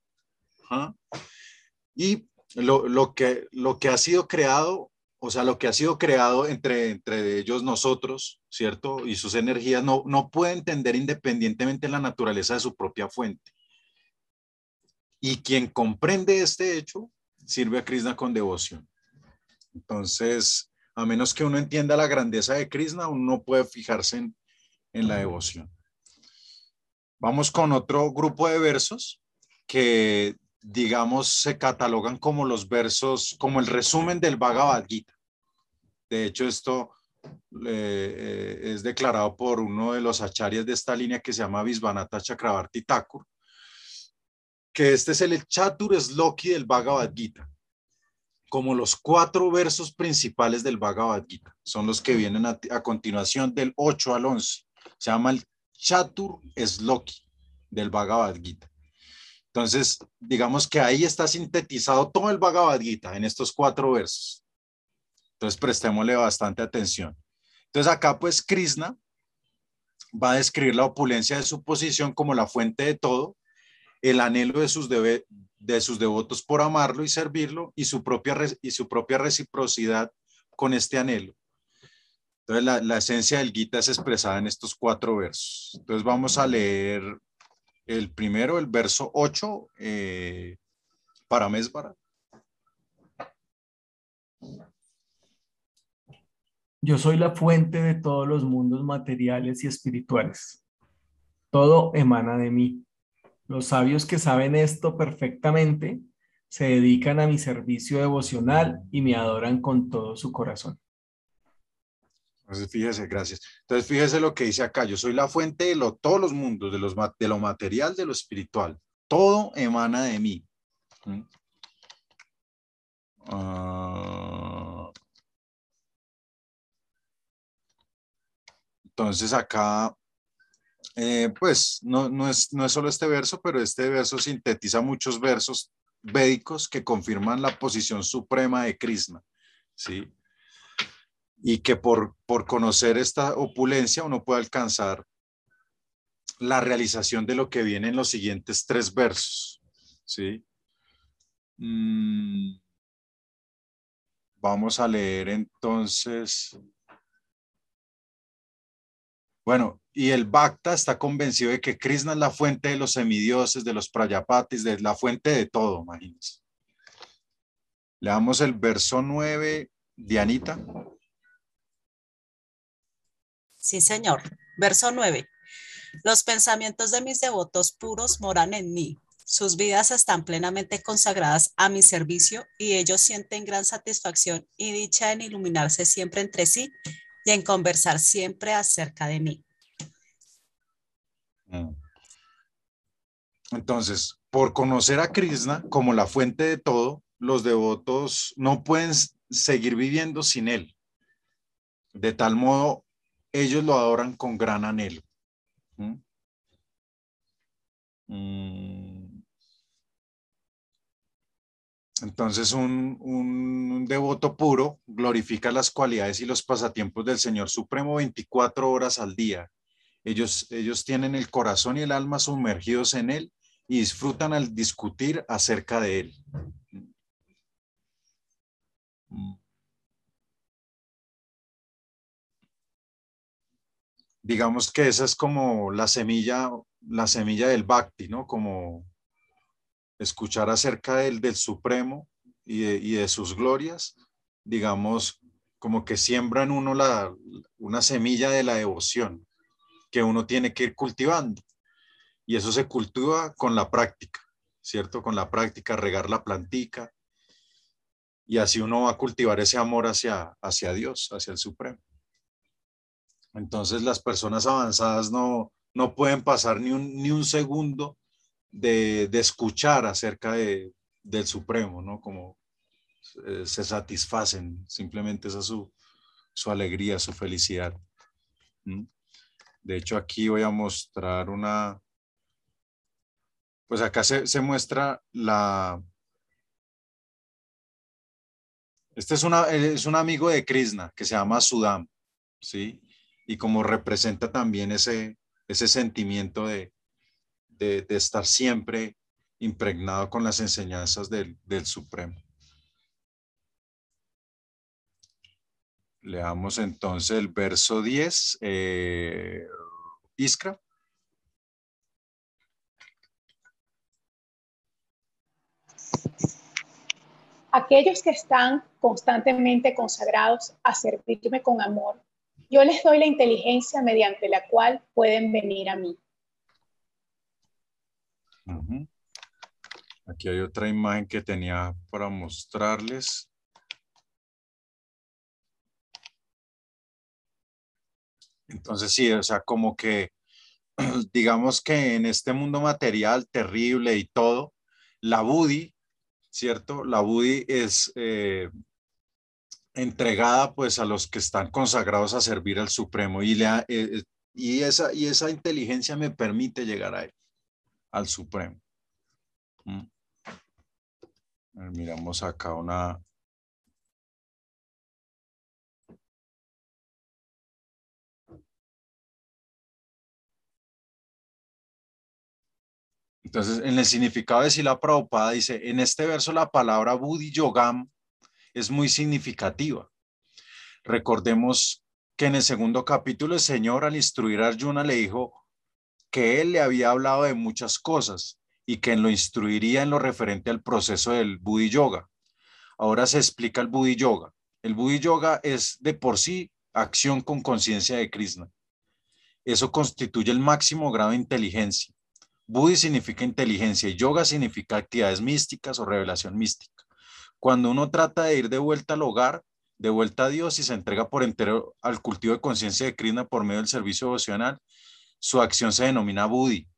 Y lo, que, lo que ha sido creado, o sea, lo que ha sido creado entre, entre ellos nosotros, ¿cierto? Y sus energías no, no puede entender independientemente la naturaleza de su propia fuente. Y quien comprende este hecho sirve a Krishna con devoción. Entonces, a menos que uno entienda la grandeza de Krishna, uno no puede fijarse en, en la devoción. Vamos con otro grupo de versos que digamos, se catalogan como los versos, como el resumen del Bhagavad Gita. De hecho, esto eh, es declarado por uno de los acharyas de esta línea que se llama Visvanatha Chakrabarti Thakur, que este es el Chatur Sloki del Bhagavad Gita, como los cuatro versos principales del Bhagavad Gita. Son los que vienen a, a continuación del 8 al 11. Se llama el Chatur Sloki del Bhagavad Gita. Entonces, digamos que ahí está sintetizado todo el Bhagavad Gita en estos cuatro versos. Entonces, prestémosle bastante atención. Entonces, acá pues Krishna va a describir la opulencia de su posición como la fuente de todo, el anhelo de sus, de sus devotos por amarlo y servirlo y su propia, y su propia reciprocidad con este anhelo. Entonces, la, la esencia del Gita es expresada en estos cuatro versos. Entonces, vamos a leer el primero, el verso 8, eh, para Mesbara. Yo soy la fuente de todos los mundos materiales y espirituales. Todo emana de mí. Los sabios que saben esto perfectamente se dedican a mi servicio devocional y me adoran con todo su corazón. Entonces, fíjese, gracias. Entonces, fíjese lo que dice acá. Yo soy la fuente de lo, todos los mundos, de, los, de lo material, de lo espiritual. Todo emana de mí. ¿Mm? Ah, entonces acá, eh, pues no, no, es, no es solo este verso, pero este verso sintetiza muchos versos védicos que confirman la posición suprema de Krishna, ¿sí? Y que por, por conocer esta opulencia uno puede alcanzar la realización de lo que viene en los siguientes tres versos, ¿sí? Mm, vamos a leer entonces. Bueno, y el Bhakta está convencido de que Krishna es la fuente de los semidioses, de los prayapatis, de la fuente de todo, imagínense. Leamos el verso 9, Dianita. Sí, señor. Verso 9. Los pensamientos de mis devotos puros moran en mí. Sus vidas están plenamente consagradas a mi servicio y ellos sienten gran satisfacción y dicha en iluminarse siempre entre sí y en conversar siempre acerca de mí. Mm. Entonces, por conocer a Krishna como la fuente de todo, los devotos no pueden seguir viviendo sin él. De tal modo, ellos lo adoran con gran anhelo. ¿Mm? Mm. Entonces, un, un, devoto puro glorifica las cualidades y los pasatiempos del Señor Supremo 24 horas al día. Ellos, ellos tienen el corazón y el alma sumergidos en Él y disfrutan al discutir acerca de Él. Digamos que esa es como la semilla, la semilla del bhakti, ¿no? Como escuchar acerca del, del Supremo y de, y de, sus glorias, digamos, como que siembra en uno la, una semilla de la devoción que uno tiene que ir cultivando. Y eso se cultiva con la práctica, ¿cierto? Con la práctica, regar la plantica. Y así uno va a cultivar ese amor hacia, hacia Dios, hacia el Supremo. Entonces las personas avanzadas no, no pueden pasar ni un, ni un segundo de, de escuchar acerca de, del Supremo, ¿no? Como eh, se satisfacen, simplemente esa es su, su alegría, su felicidad. De hecho, aquí voy a mostrar una, pues acá se, se muestra la, este es, una, es un amigo de Krishna que se llama Sudam, ¿sí? Y como representa también ese, ese sentimiento de, de, estar siempre impregnado con las enseñanzas del, del Supremo. Leamos entonces el verso 10. Eh, Iskra. Aquellos que están constantemente consagrados a servirme con amor, yo les doy la inteligencia mediante la cual pueden venir a mí. Aquí hay otra imagen que tenía para mostrarles. Entonces sí, o sea, como que digamos que en este mundo material terrible y todo, la Budi, ¿cierto? La Budi es eh, entregada pues a los que están consagrados a servir al Supremo y, le, eh, y, esa, y esa inteligencia me permite llegar a él, al Supremo. ¿Mm? Miramos acá una, Entonces, en el significado de Sila Prabhupada dice, en este verso la palabra Buddhi Yogam es muy significativa. Recordemos que en el segundo capítulo el Señor al instruir a Arjuna le dijo que él le había hablado de muchas cosas y que lo instruiría en lo referente al proceso del Buddhi Yoga. Ahora se explica el Buddhi Yoga. El Buddhi Yoga es de por sí acción con conciencia de Krishna. Eso constituye el máximo grado de inteligencia. Buddhi significa inteligencia y yoga significa actividades místicas o revelación mística. Cuando uno trata de ir de vuelta al hogar, de vuelta a Dios y se entrega por entero al cultivo de conciencia de Krishna por medio del servicio devocional, su acción se denomina Buddhi,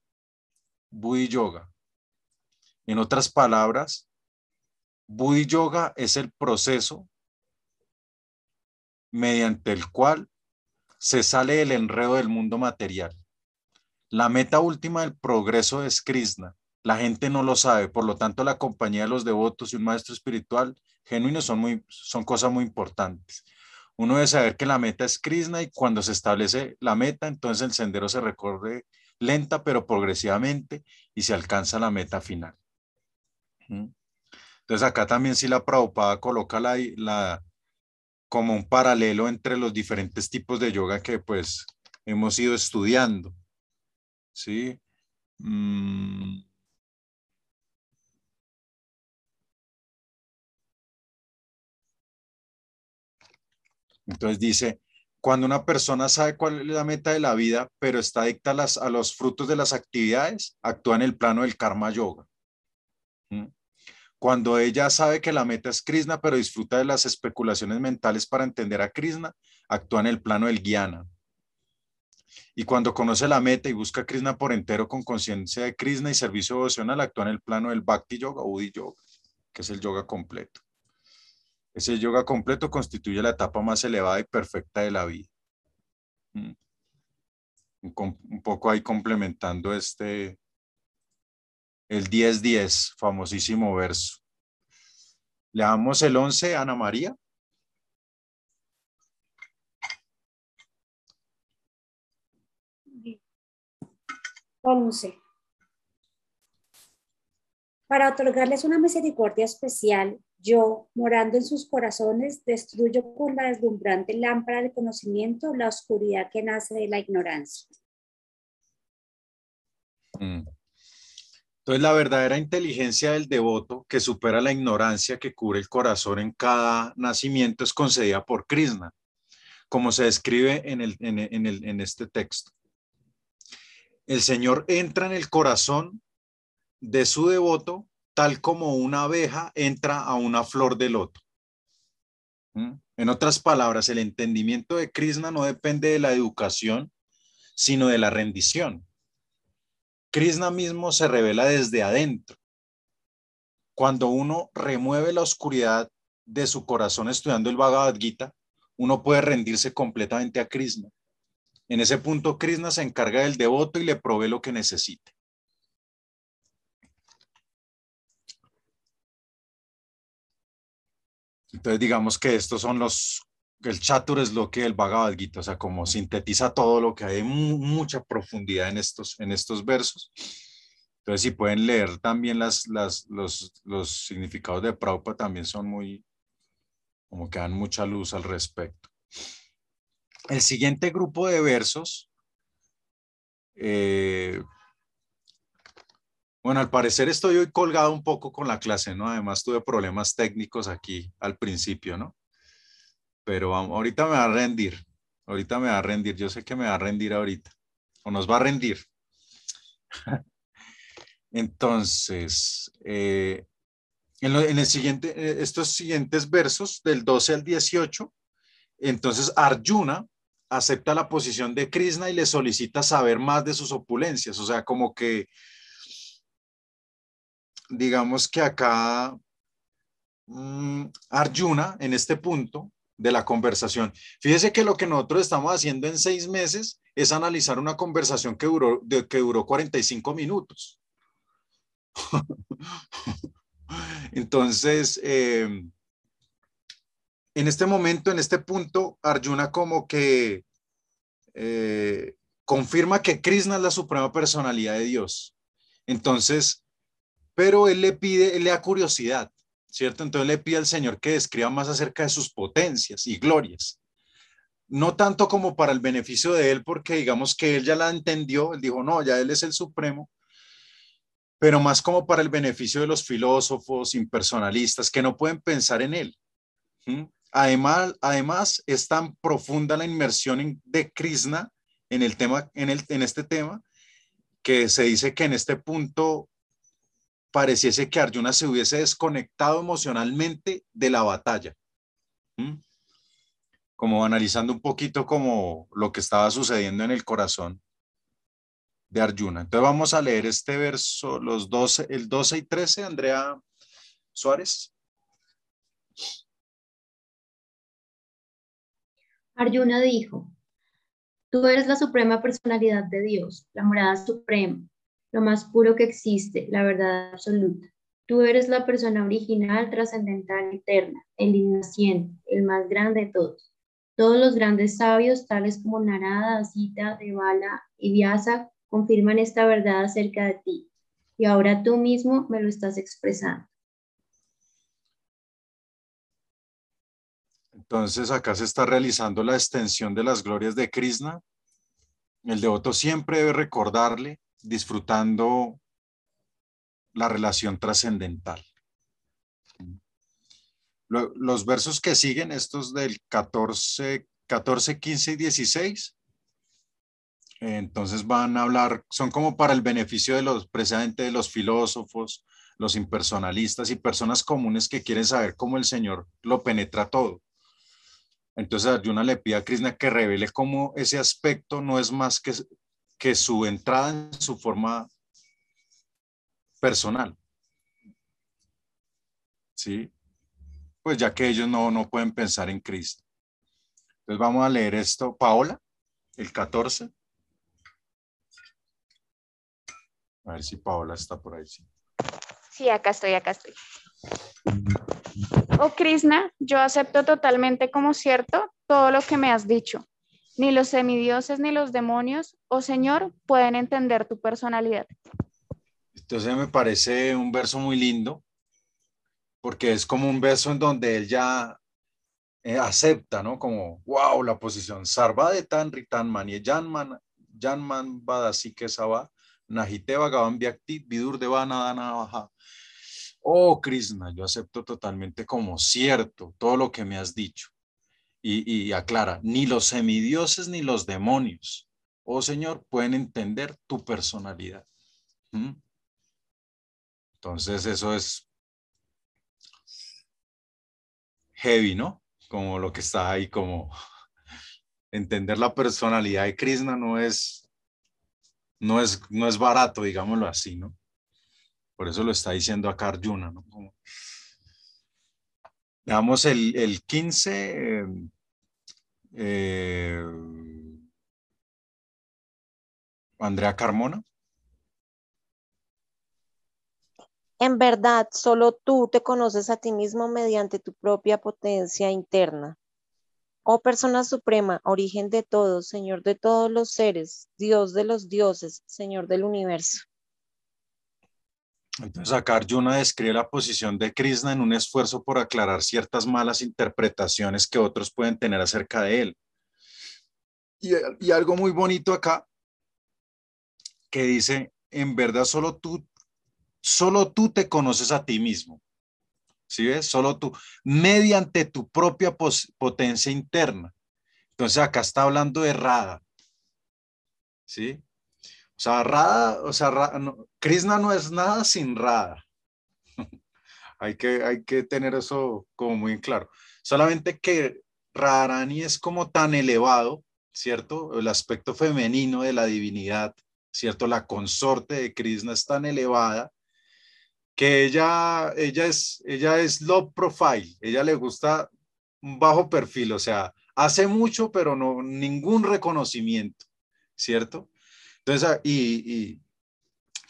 Buddhi Yoga. En otras palabras, Buddhi Yoga es el proceso mediante el cual se sale del enredo del mundo material. La meta última del progreso es Krishna. La gente no lo sabe, por lo tanto la compañía de los devotos y un maestro espiritual genuino son, muy, son cosas muy importantes. Uno debe saber que la meta es Krishna y cuando se establece la meta, entonces el sendero se recorre lenta pero progresivamente y se alcanza la meta final. Entonces acá también si la Prabhupada coloca la, la, como un paralelo entre los diferentes tipos de yoga que pues hemos ido estudiando. ¿Sí? Mm. Entonces dice, cuando una persona sabe cuál es la meta de la vida, pero está adicta a, a los frutos de las actividades, actúa en el plano del karma yoga. ¿Mm? Cuando ella sabe que la meta es Krishna, pero disfruta de las especulaciones mentales para entender a Krishna, actúa en el plano del Guiana. Y cuando conoce la meta y busca a Krishna por entero con conciencia de Krishna y servicio devocional, actúa en el plano del Bhakti Yoga Udi Yoga, que es el yoga completo. Ese yoga completo constituye la etapa más elevada y perfecta de la vida. Mm. Un, poco ahí complementando este, el 10-10, famosísimo verso. Le damos el 11, Ana María. Once. Para otorgarles una misericordia especial, yo, morando en sus corazones, destruyo con la deslumbrante lámpara del conocimiento la oscuridad que nace de la ignorancia. Mm. Entonces, la verdadera inteligencia del devoto, que supera la ignorancia que cubre el corazón en cada nacimiento, es concedida por Krishna, como se describe en, en este texto. El Señor entra en el corazón de su devoto tal como una abeja entra a una flor de loto. ¿Mm? En otras palabras, el entendimiento de Krishna no depende de la educación, sino de la rendición. Krishna mismo se revela desde adentro. Cuando uno remueve la oscuridad de su corazón estudiando el Bhagavad Gita, uno puede rendirse completamente a Krishna. En ese punto, Krishna se encarga del devoto y le provee lo que necesite. Entonces, digamos que estos son los el Chatur es lo que el Bhagavad Gita, o sea, como sintetiza todo lo que hay, mucha profundidad en estos, en estos versos. Entonces, si pueden leer también las, las, los, los significados de Prabhupada, también son muy, como que dan mucha luz al respecto. El siguiente grupo de versos, eh, bueno, al parecer estoy hoy colgado un poco con la clase, ¿no? Además tuve problemas técnicos aquí al principio, ¿no? pero ahorita me va a rendir. Ahorita me va a rendir. Yo sé que me va a rendir ahorita. O nos va a rendir. Entonces, eh, en, el siguiente, eh, estos siguientes versos, del 12 al 18, entonces Arjuna acepta la posición de Krishna y le solicita saber más de sus opulencias. O sea, como que, digamos que acá mm, Arjuna, en este punto, de la conversación. Fíjese que lo que nosotros estamos haciendo en seis meses es analizar una conversación que duró, que duró 45 minutos. Entonces, em, en este momento, en este punto, Arjuna como que eh, confirma que Krishna es la suprema personalidad de Dios. Entonces, pero él le pide, él le da curiosidad. ¿cierto? Entonces le pide al Señor que describa más acerca de sus potencias y glorias. No tanto como para el beneficio de él, porque digamos que él ya la entendió, él dijo, no, ya él es el supremo, pero más como para el beneficio de los filósofos impersonalistas que no pueden pensar en él. Además, además, es tan profunda la inmersión de Krishna en, el tema, en, el, en este tema que se dice que en este punto pareciese que Arjuna se hubiese desconectado emocionalmente de la batalla. Como analizando un poquito como lo que estaba sucediendo en el corazón de Arjuna. Entonces vamos a leer este verso, los 12, el 12 y 13, Andrea Suárez. Arjuna dijo, tú eres la suprema personalidad de Dios, la morada suprema, lo más puro que existe, la verdad absoluta. Tú eres la persona original, trascendental, eterna, el innaciente, el más grande de todos. Todos los grandes sabios, tales como Narada, Asita, Devala y Vyasa, confirman esta verdad acerca de ti. Y ahora tú mismo me lo estás expresando. Entonces acá se está realizando la extensión de las glorias de Krishna. El devoto siempre debe recordarle, disfrutando la relación trascendental. Los versos que siguen, estos del 14, 14, 15 y 16, entonces van a hablar, son como para el beneficio de los, precisamente de los filósofos, los impersonalistas y personas comunes que quieren saber cómo el Señor lo penetra todo. Entonces Arjuna le pide a Krishna que revele cómo ese aspecto no es más que, que su entrada en su forma personal. ¿Sí? Pues ya que ellos no, no pueden pensar en Cristo. Entonces vamos a leer esto. Paola, el 14. A ver si Paola está por ahí. Sí, sí acá estoy, acá estoy. Oh Krishna, yo acepto totalmente como cierto todo lo que me has dicho. Ni los semidioses ni los demonios, oh Señor, pueden entender tu personalidad. Entonces me parece un verso muy lindo, porque es como un verso en donde él ya eh, acepta, ¿no? Como, wow, la posición. Sarva de tan ritan mani janman, janman badasike saba, nahite bhagavan vidur devanadana baja. Oh, Krishna, yo acepto totalmente como cierto todo lo que me has dicho. Y, aclara, ni los semidioses ni los demonios, oh Señor, pueden entender tu personalidad. ¿Mm? Entonces eso es heavy, ¿no? Como lo que está ahí, como entender la personalidad de Krishna no es, no es, no es barato, digámoslo así, ¿no? Por eso lo está diciendo acá Arjuna, ¿no? veamos el, el 15. Eh, Andrea Carmona. En verdad, solo tú te conoces a ti mismo mediante tu propia potencia interna. Oh persona suprema, origen de todos, Señor de todos los seres, Dios de los dioses, Señor del universo. Entonces acá Arjuna describe la posición de Krishna en un esfuerzo por aclarar ciertas malas interpretaciones que otros pueden tener acerca de él. Y, algo muy bonito acá que dice, en verdad solo tú solo tú te conoces a ti mismo. ¿Sí ves? Solo tú, mediante tu propia potencia interna. Entonces acá está hablando de Rada. ¿Sí? O sea, Rada, o sea, Krishna no es nada sin Rada. hay, que, hay que tener eso como muy claro. Solamente que Radharani es como tan elevado, ¿cierto? El aspecto femenino de la divinidad, ¿cierto? La consorte de Krishna es tan elevada que ella, ella, es, ella es low profile, ella le gusta un bajo perfil, o sea, hace mucho, pero no ningún reconocimiento, ¿cierto? Entonces, ah, y, y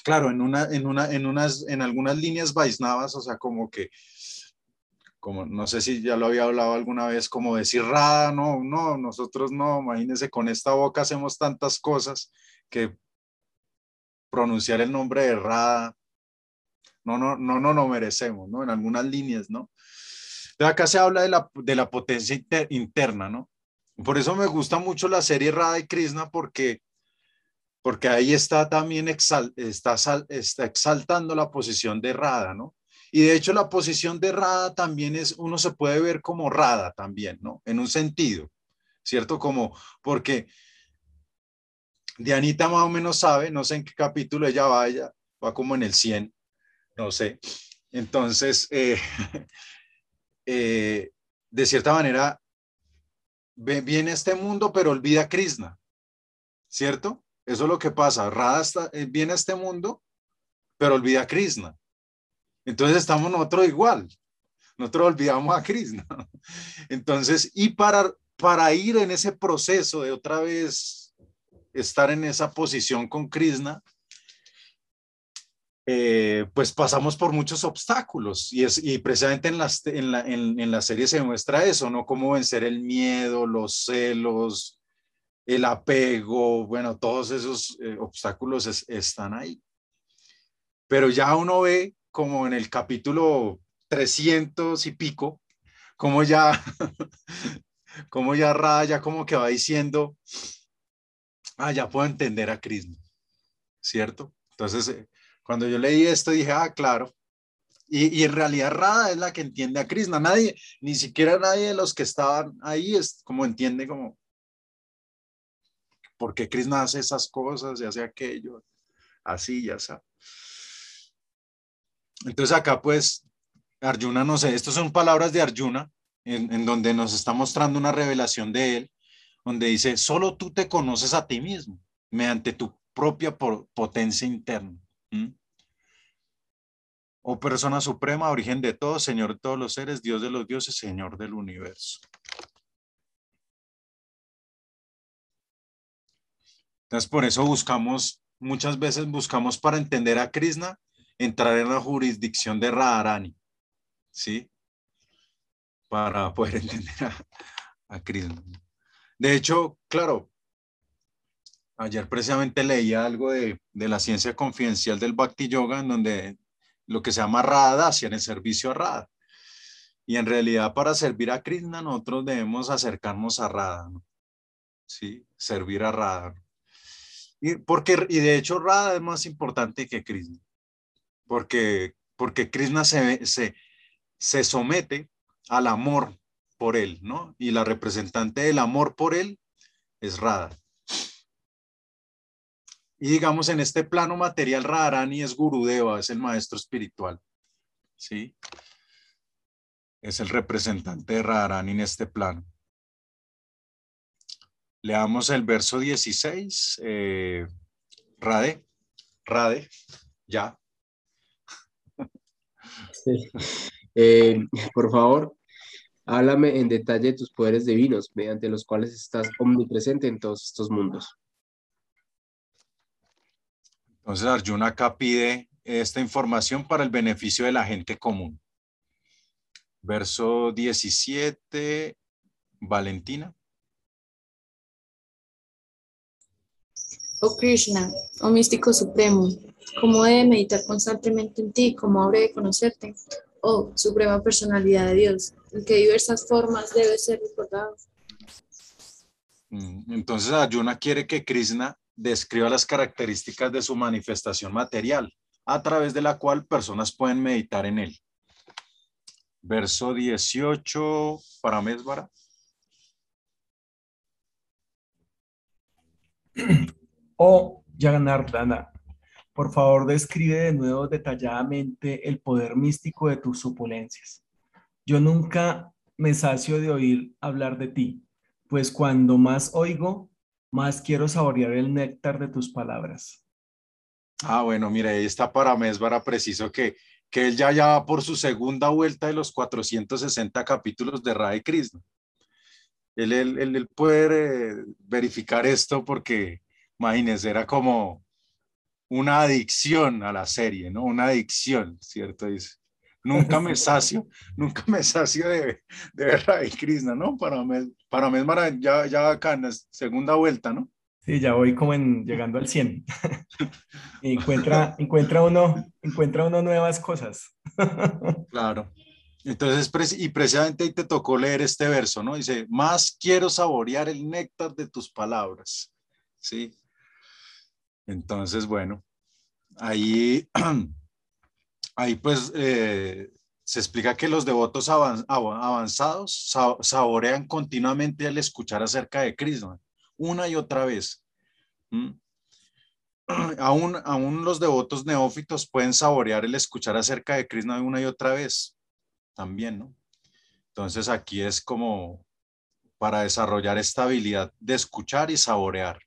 claro, en, una, en, una, en, unas, en algunas líneas Vaisnavas, o sea, como que, como no sé si ya lo había hablado alguna vez, como decir Rada, no, no, nosotros no, imagínense, con esta boca hacemos tantas cosas que pronunciar el nombre de Rada no, no, no, no, no merecemos, ¿no? En algunas líneas, ¿no? Acá se habla de la, de la potencia interna, ¿no? Por eso me gusta mucho la serie Radha y Krishna porque, porque ahí está también está, está exaltando la posición de Radha, ¿no? Y de hecho la posición de Radha también es, uno se puede ver como Radha también, ¿no? En un sentido, ¿cierto? Como, porque Dianita más o menos sabe, no sé en qué capítulo ella vaya, va como en el 100, no sé. Entonces, eh, eh, de cierta manera, viene a este mundo, pero olvida a Krishna, ¿cierto? Eso es lo que pasa. Radha eh, viene a este mundo, pero olvida a Krishna. Entonces estamos nosotros igual. nosotros olvidamos a Krishna. Entonces, y para, para ir en ese proceso de otra vez estar en esa posición con Krishna, eh, pues pasamos por muchos obstáculos y, es, y precisamente en, las, en, la, en, la serie se muestra eso, ¿no? Cómo vencer el miedo, los celos, el apego, bueno, todos esos eh, obstáculos están ahí. Pero ya uno ve como en el capítulo 300 y pico, como ya, como ya Raya como que va diciendo, ah, ya puedo entender a Krishna, ¿cierto? Entonces, eh, cuando yo leí esto dije, ah, claro. Y, y, en realidad Rada es la que entiende a Krishna. Nadie, ni siquiera nadie de los que estaban ahí es como entiende como, ¿por qué Krishna hace esas cosas y hace aquello? Así, ya sabe. Entonces acá pues Arjuna, no sé, estas son palabras de Arjuna, en, donde nos está mostrando una revelación de él, donde dice, solo tú te conoces a ti mismo, mediante tu propia potencia interna. Oh persona suprema, origen de todo, Señor de todos los seres, Dios de los dioses, Señor del universo. Entonces, por eso buscamos, muchas veces buscamos para entender a Krishna, entrar en la jurisdicción de Radharani, ¿sí? Para poder entender a, Krishna. De hecho, claro, ayer precisamente leía algo de, de, la ciencia confidencial del Bhakti Yoga, en donde lo que se llama Radha, en el servicio a Radha. Y en realidad para servir a Krishna nosotros debemos acercarnos a Radha, ¿no? ¿sí? Servir a Radha. Y, porque, y de hecho Radha es más importante que Krishna porque, porque Krishna se, se, se somete al amor por él, ¿no? Y la representante del amor por él es Radha. Y digamos, en este plano material, Radharani es Gurudeva, es el maestro espiritual, ¿sí? Es el representante de Radharani en este plano. Leamos el verso 16. Eh, Rade, Rade, ya. Eh, por favor, háblame en detalle de tus poderes divinos, mediante los cuales estás omnipresente en todos estos mundos. Entonces Arjuna acá pide esta información para el beneficio de la gente común. Verso 17, Valentina. Oh Krishna, oh místico supremo, ¿cómo he de meditar constantemente en ti? ¿Cómo habré de conocerte? Oh, suprema personalidad de Dios, en qué diversas formas debe ser recordado. Mm, entonces Ayuna quiere que Krishna describa las características de su manifestación material, a través de la cual personas pueden meditar en él. Verso 18 para Mesbara. Oh, Jaganardana, por favor describe de nuevo detalladamente el poder místico de tus supulencias. Yo nunca me sacio de oír hablar de ti, pues cuando más oigo, más quiero saborear el néctar de tus palabras. Ah, bueno, mira, ahí está para Mesbara preciso que, que él ya, ya va por su segunda vuelta de los 460 capítulos de Radha Krishna. Él, él, él verificar esto porque imagínense, era como una adicción a la serie, ¿no? Una adicción, ¿cierto? Dice. Nunca me sacio, nunca me sacio de, de ver a Krishna, ¿no? Para mí, para mí es ya, ya acá en la segunda vuelta, ¿no? Sí, ya voy como en, llegando al 100. encuentra, encuentra, uno, encuentra uno nuevas cosas. claro. Entonces, y precisamente ahí te tocó leer este verso, ¿no? Dice, más quiero saborear el néctar de tus palabras, ¿sí? Entonces, bueno, ahí, ahí pues eh, se explica que los devotos avanzados saborean continuamente al escuchar acerca de Cristo, una y otra vez. Aún, aún, los devotos neófitos pueden saborear el escuchar acerca de Krishna una y otra vez, también, ¿no? Entonces aquí es como para desarrollar esta habilidad de escuchar y saborear.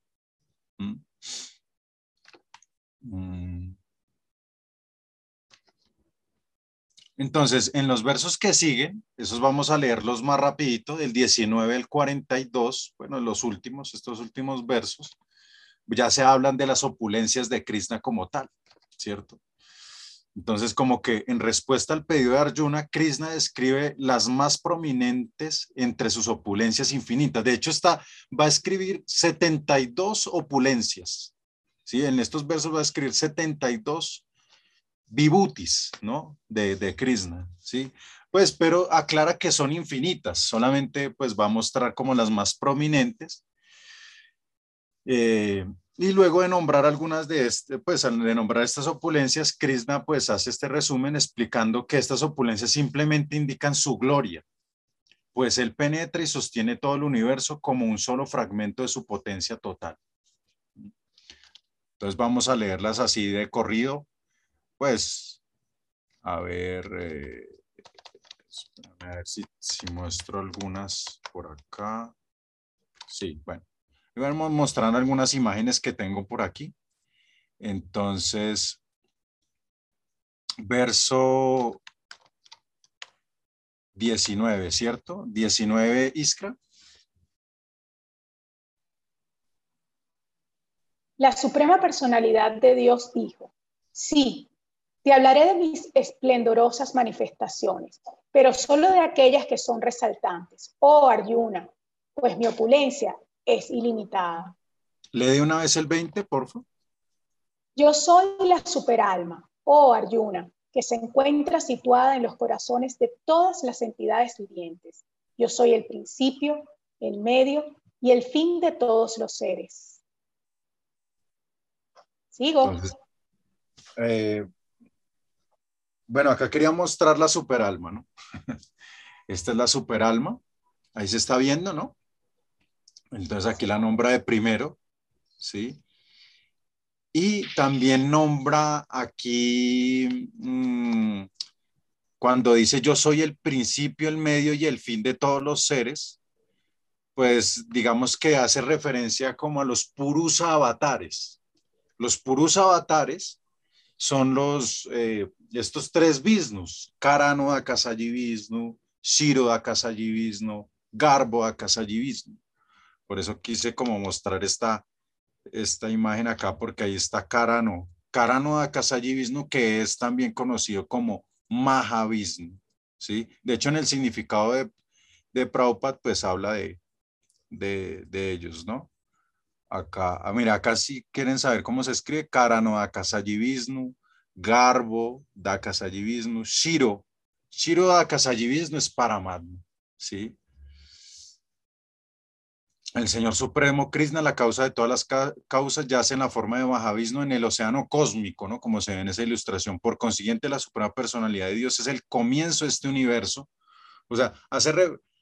Entonces, en los versos que siguen, esos vamos a leerlos más rapidito, del 19 al 42, bueno, los últimos, estos últimos versos, ya se hablan de las opulencias de Krishna como tal, ¿cierto? Entonces, como que en respuesta al pedido de Arjuna, Krishna describe las más prominentes entre sus opulencias infinitas. De hecho, está, va a escribir 72 opulencias. ¿Sí? En estos versos va a escribir 72 vibutis, ¿no? De, de Krishna, ¿sí? Pues, pero aclara que son infinitas, solamente pues va a mostrar como las más prominentes. Eh, y luego de nombrar algunas de este, pues de nombrar estas opulencias, Krishna pues hace este resumen explicando que estas opulencias simplemente indican su gloria, pues él penetra y sostiene todo el universo como un solo fragmento de su potencia total. Entonces vamos a leerlas así de corrido pues, a ver, eh, a ver si, muestro algunas por acá. Sí, bueno. Vamos a mostrar algunas imágenes que tengo por aquí. Entonces, verso 19, ¿cierto? 19, Iskra. La Suprema Personalidad de Dios dijo, sí, te hablaré de mis esplendorosas manifestaciones, pero solo de aquellas que son resaltantes. Oh Arjuna, pues mi opulencia es ilimitada. Le de una vez el 20, por favor. Yo soy la superalma, oh Arjuna, que se encuentra situada en los corazones de todas las entidades vivientes. Yo soy el principio, el medio y el fin de todos los seres. Sigo. eh, bueno, acá quería mostrar la superalma, ¿no? Esta es la superalma. Ahí se está viendo, ¿no? Entonces aquí la nombra de primero, ¿sí? Y también nombra aquí, mm, cuando dice yo soy el principio, el medio y el fin de todos los seres, pues digamos que hace referencia como a los purus avatares. Los purus avatares son los, eh, estos tres Visnus, Karano Akasayi Vishnu, Shiro Akasayi Garbo Akasayi. Por eso quise como mostrar esta, esta imagen acá, porque ahí está Karano, Karano Akasayi que es también conocido como Mahavishnu, ¿sí? De hecho, en el significado de, de Prabhupada, pues habla de, de, de ellos, ¿no? Acá, ah, mira, acá sí quieren saber cómo se escribe, Karano Akasayivisnu, Garbo Dakasayivisnu, Shiro. Shiro Dakasayivisnu es Paramatma, ¿sí? El Señor Supremo, Krishna, la causa de todas las causas, yace en la forma de Mahavishnu en el océano cósmico, ¿no? Como se ve en esa ilustración. Por consiguiente, la Suprema Personalidad de Dios es el comienzo de este universo. O sea, hace,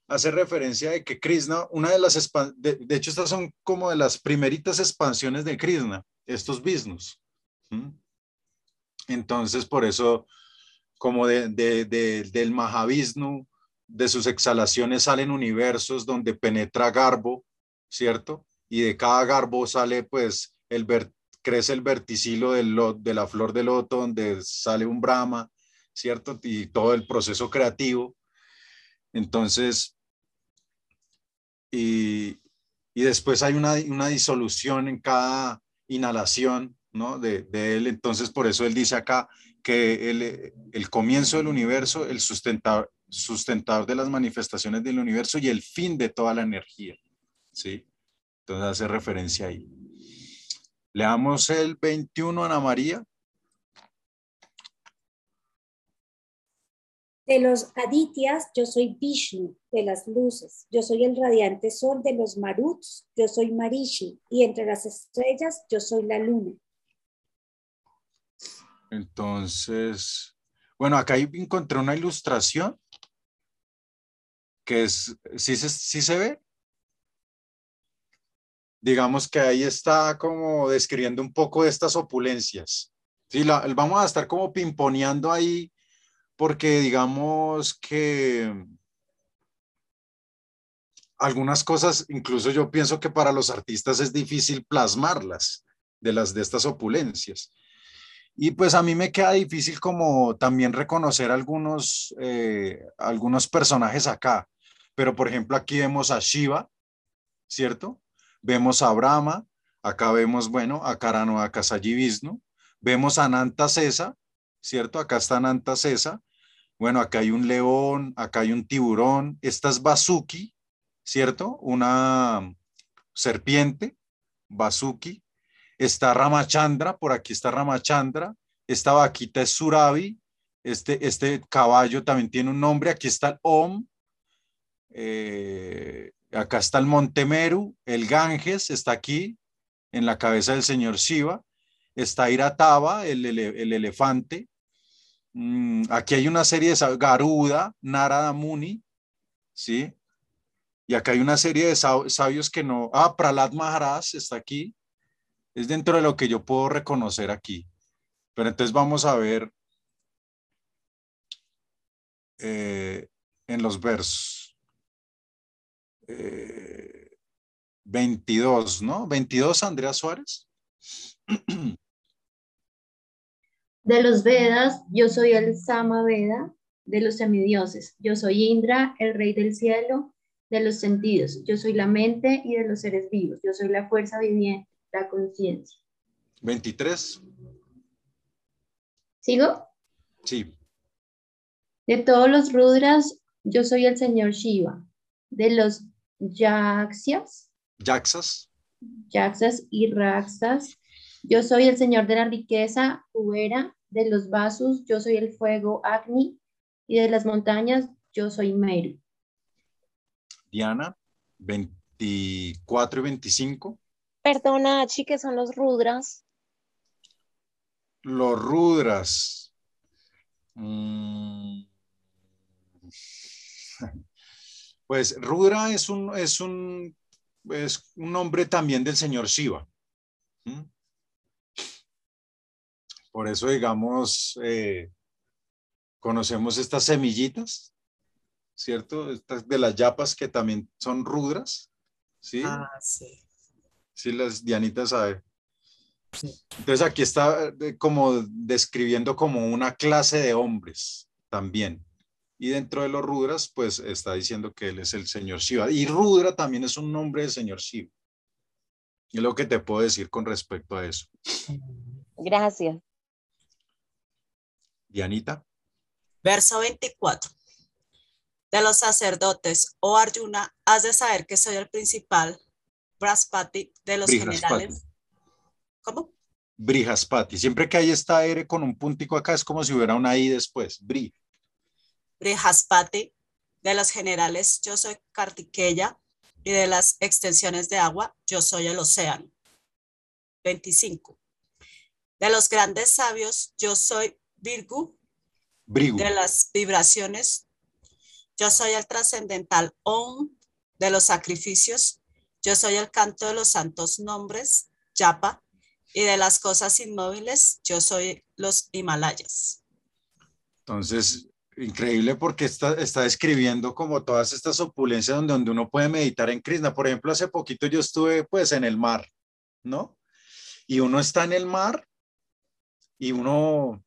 hace referencia de que Krishna, una de las, de, de, hecho estas son como de las primeritas expansiones de Krishna, estos Visnus. Entonces, por eso, como de, de, del Mahavishnu, de sus exhalaciones salen universos donde penetra Garbo, ¿cierto? Y de cada Garbo sale, pues, el crece el verticilo del, de la flor de loto, donde sale un Brahma, ¿cierto? Y todo el proceso creativo. Entonces, y, y después hay una, una, disolución en cada inhalación ¿no? de, de, él. Entonces, por eso él dice acá que el, el comienzo del universo, el sustentador, sustentador de las manifestaciones del universo y el fin de toda la energía. ¿sí? Entonces hace referencia ahí. Leamos el 21, Ana María. De los Adityas, yo soy Vishnu, de las luces. Yo soy el radiante sol de los Maruts, yo soy Marishi. Y entre las estrellas, yo soy la luna. Entonces, bueno, acá encontré una ilustración que es, ¿sí se, sí se ve? Digamos que ahí está como describiendo un poco estas opulencias. Sí, vamos a estar como pimponeando ahí porque digamos que algunas cosas, incluso yo pienso que para los artistas es difícil plasmarlas de las de estas opulencias. Y pues a mí me queda difícil como también reconocer algunos, eh, algunos personajes acá. Pero por ejemplo aquí vemos a Shiva, ¿cierto? Vemos a Brahma, acá vemos, bueno, a Karano, a vemos a Nanta Cesa, ¿cierto? Acá está Nanta Cesa. Bueno, acá hay un león, acá hay un tiburón. Esta es Basuki, ¿cierto? Una serpiente, Basuki. Está Ramachandra, por aquí está Ramachandra. Esta vaquita es Surabi. Este, este caballo también tiene un nombre. Aquí está el Om. Eh, acá está el Monte Meru. El Ganges está aquí, en la cabeza del señor Shiva. Está Irataba, el, el, elefante. Mm, aquí hay una serie de Garuda, Narada Muni, ¿sí? Y acá hay una serie de sabios que no. Ah, Pralat Maharaj está aquí es dentro de lo que yo puedo reconocer aquí. Pero entonces vamos a ver eh, en los versos. 22, eh, ¿no? 22, Andrea Suárez. De los Vedas, yo soy el Sama Veda, de los semidioses. Yo soy Indra, el rey del cielo, de los sentidos. Yo soy la mente y de los seres vivos. Yo soy la fuerza viviente la conciencia. 23. ¿Sigo? Sí. De todos los Rudras, yo soy el señor Shiva. De los Yaksas. Yaksas. Yaksas y Raksas, yo soy el señor de la riqueza, Ubera. De los Vasus, yo soy el fuego, Agni. Y de las montañas, yo soy Meru. Diana, 24 y 25. Perdona, Chi, que son los rudras. Los rudras. Mm. Pues Rudra es un, es un, es un nombre también del señor Shiva. Por eso, digamos, eh, conocemos estas semillitas, ¿cierto? Estas de las yapas que también son rudras, ¿sí? Ah, sí. Sí, las Dianita sabe. Entonces aquí está como describiendo como una clase de hombres también. Y dentro de los Rudras, pues está diciendo que él es el señor Shiva. Y Rudra también es un nombre del señor Shiva. Es lo que te puedo decir con respecto a eso. Gracias. Dianita. Verso 24. De los sacerdotes, oh Arjuna, has de saber que soy el principal Braspati de los generales. ¿Cómo? Brihaspati. Siempre que hay esta R con un puntico acá es como si hubiera una I después. Bri. Brihaspati de los generales, yo soy Kartikeya y de las extensiones de agua, yo soy el océano. 25. De los grandes sabios, yo soy Brigu. De las vibraciones, yo soy el trascendental Om. De los sacrificios, yo soy el canto de los santos nombres, Yapa, y de las cosas inmóviles, yo soy los Himalayas. Entonces, increíble porque está, está describiendo como todas estas opulencias donde, donde uno puede meditar en Krishna. Por ejemplo, hace poquito yo estuve pues en el mar, ¿no? Y uno está en el mar y uno,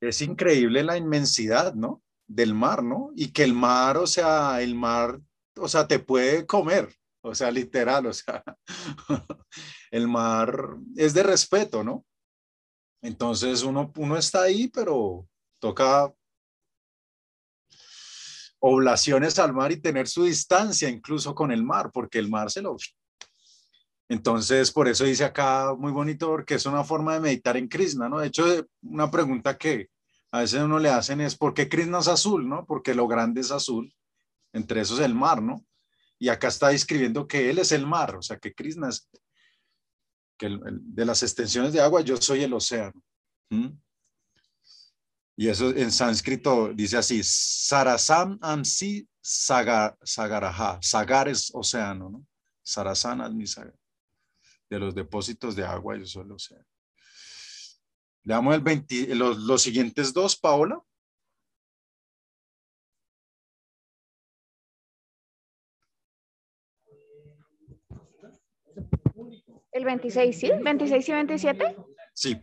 es increíble la inmensidad, ¿no? Del mar, ¿no? Y que el mar, o sea, el mar, o sea, te puede comer, o sea, literal, o sea, el mar es de respeto, ¿no? Entonces uno, uno está ahí, pero toca oblaciones al mar y tener su distancia incluso con el mar, porque el mar se lo... Entonces, por eso dice acá muy bonito, porque es una forma de meditar en Krishna, ¿no? De hecho, una pregunta que a veces uno le hacen es, ¿por qué Krishna es azul, no? Porque lo grande es azul, entre esos el mar, ¿no? Y acá está describiendo que él es el mar, o sea, que Krishna es que de las extensiones de agua yo soy el océano. Y eso en sánscrito dice así, Sarasam Amsi Sagar, Sagaraha. Sagar es océano, ¿no? Sarasam Amsi Sagar. De los depósitos de agua yo el océano. Le damos el 20, los, los siguientes dos, Paola. El 26, ¿sí? ¿26 y 27? Sí.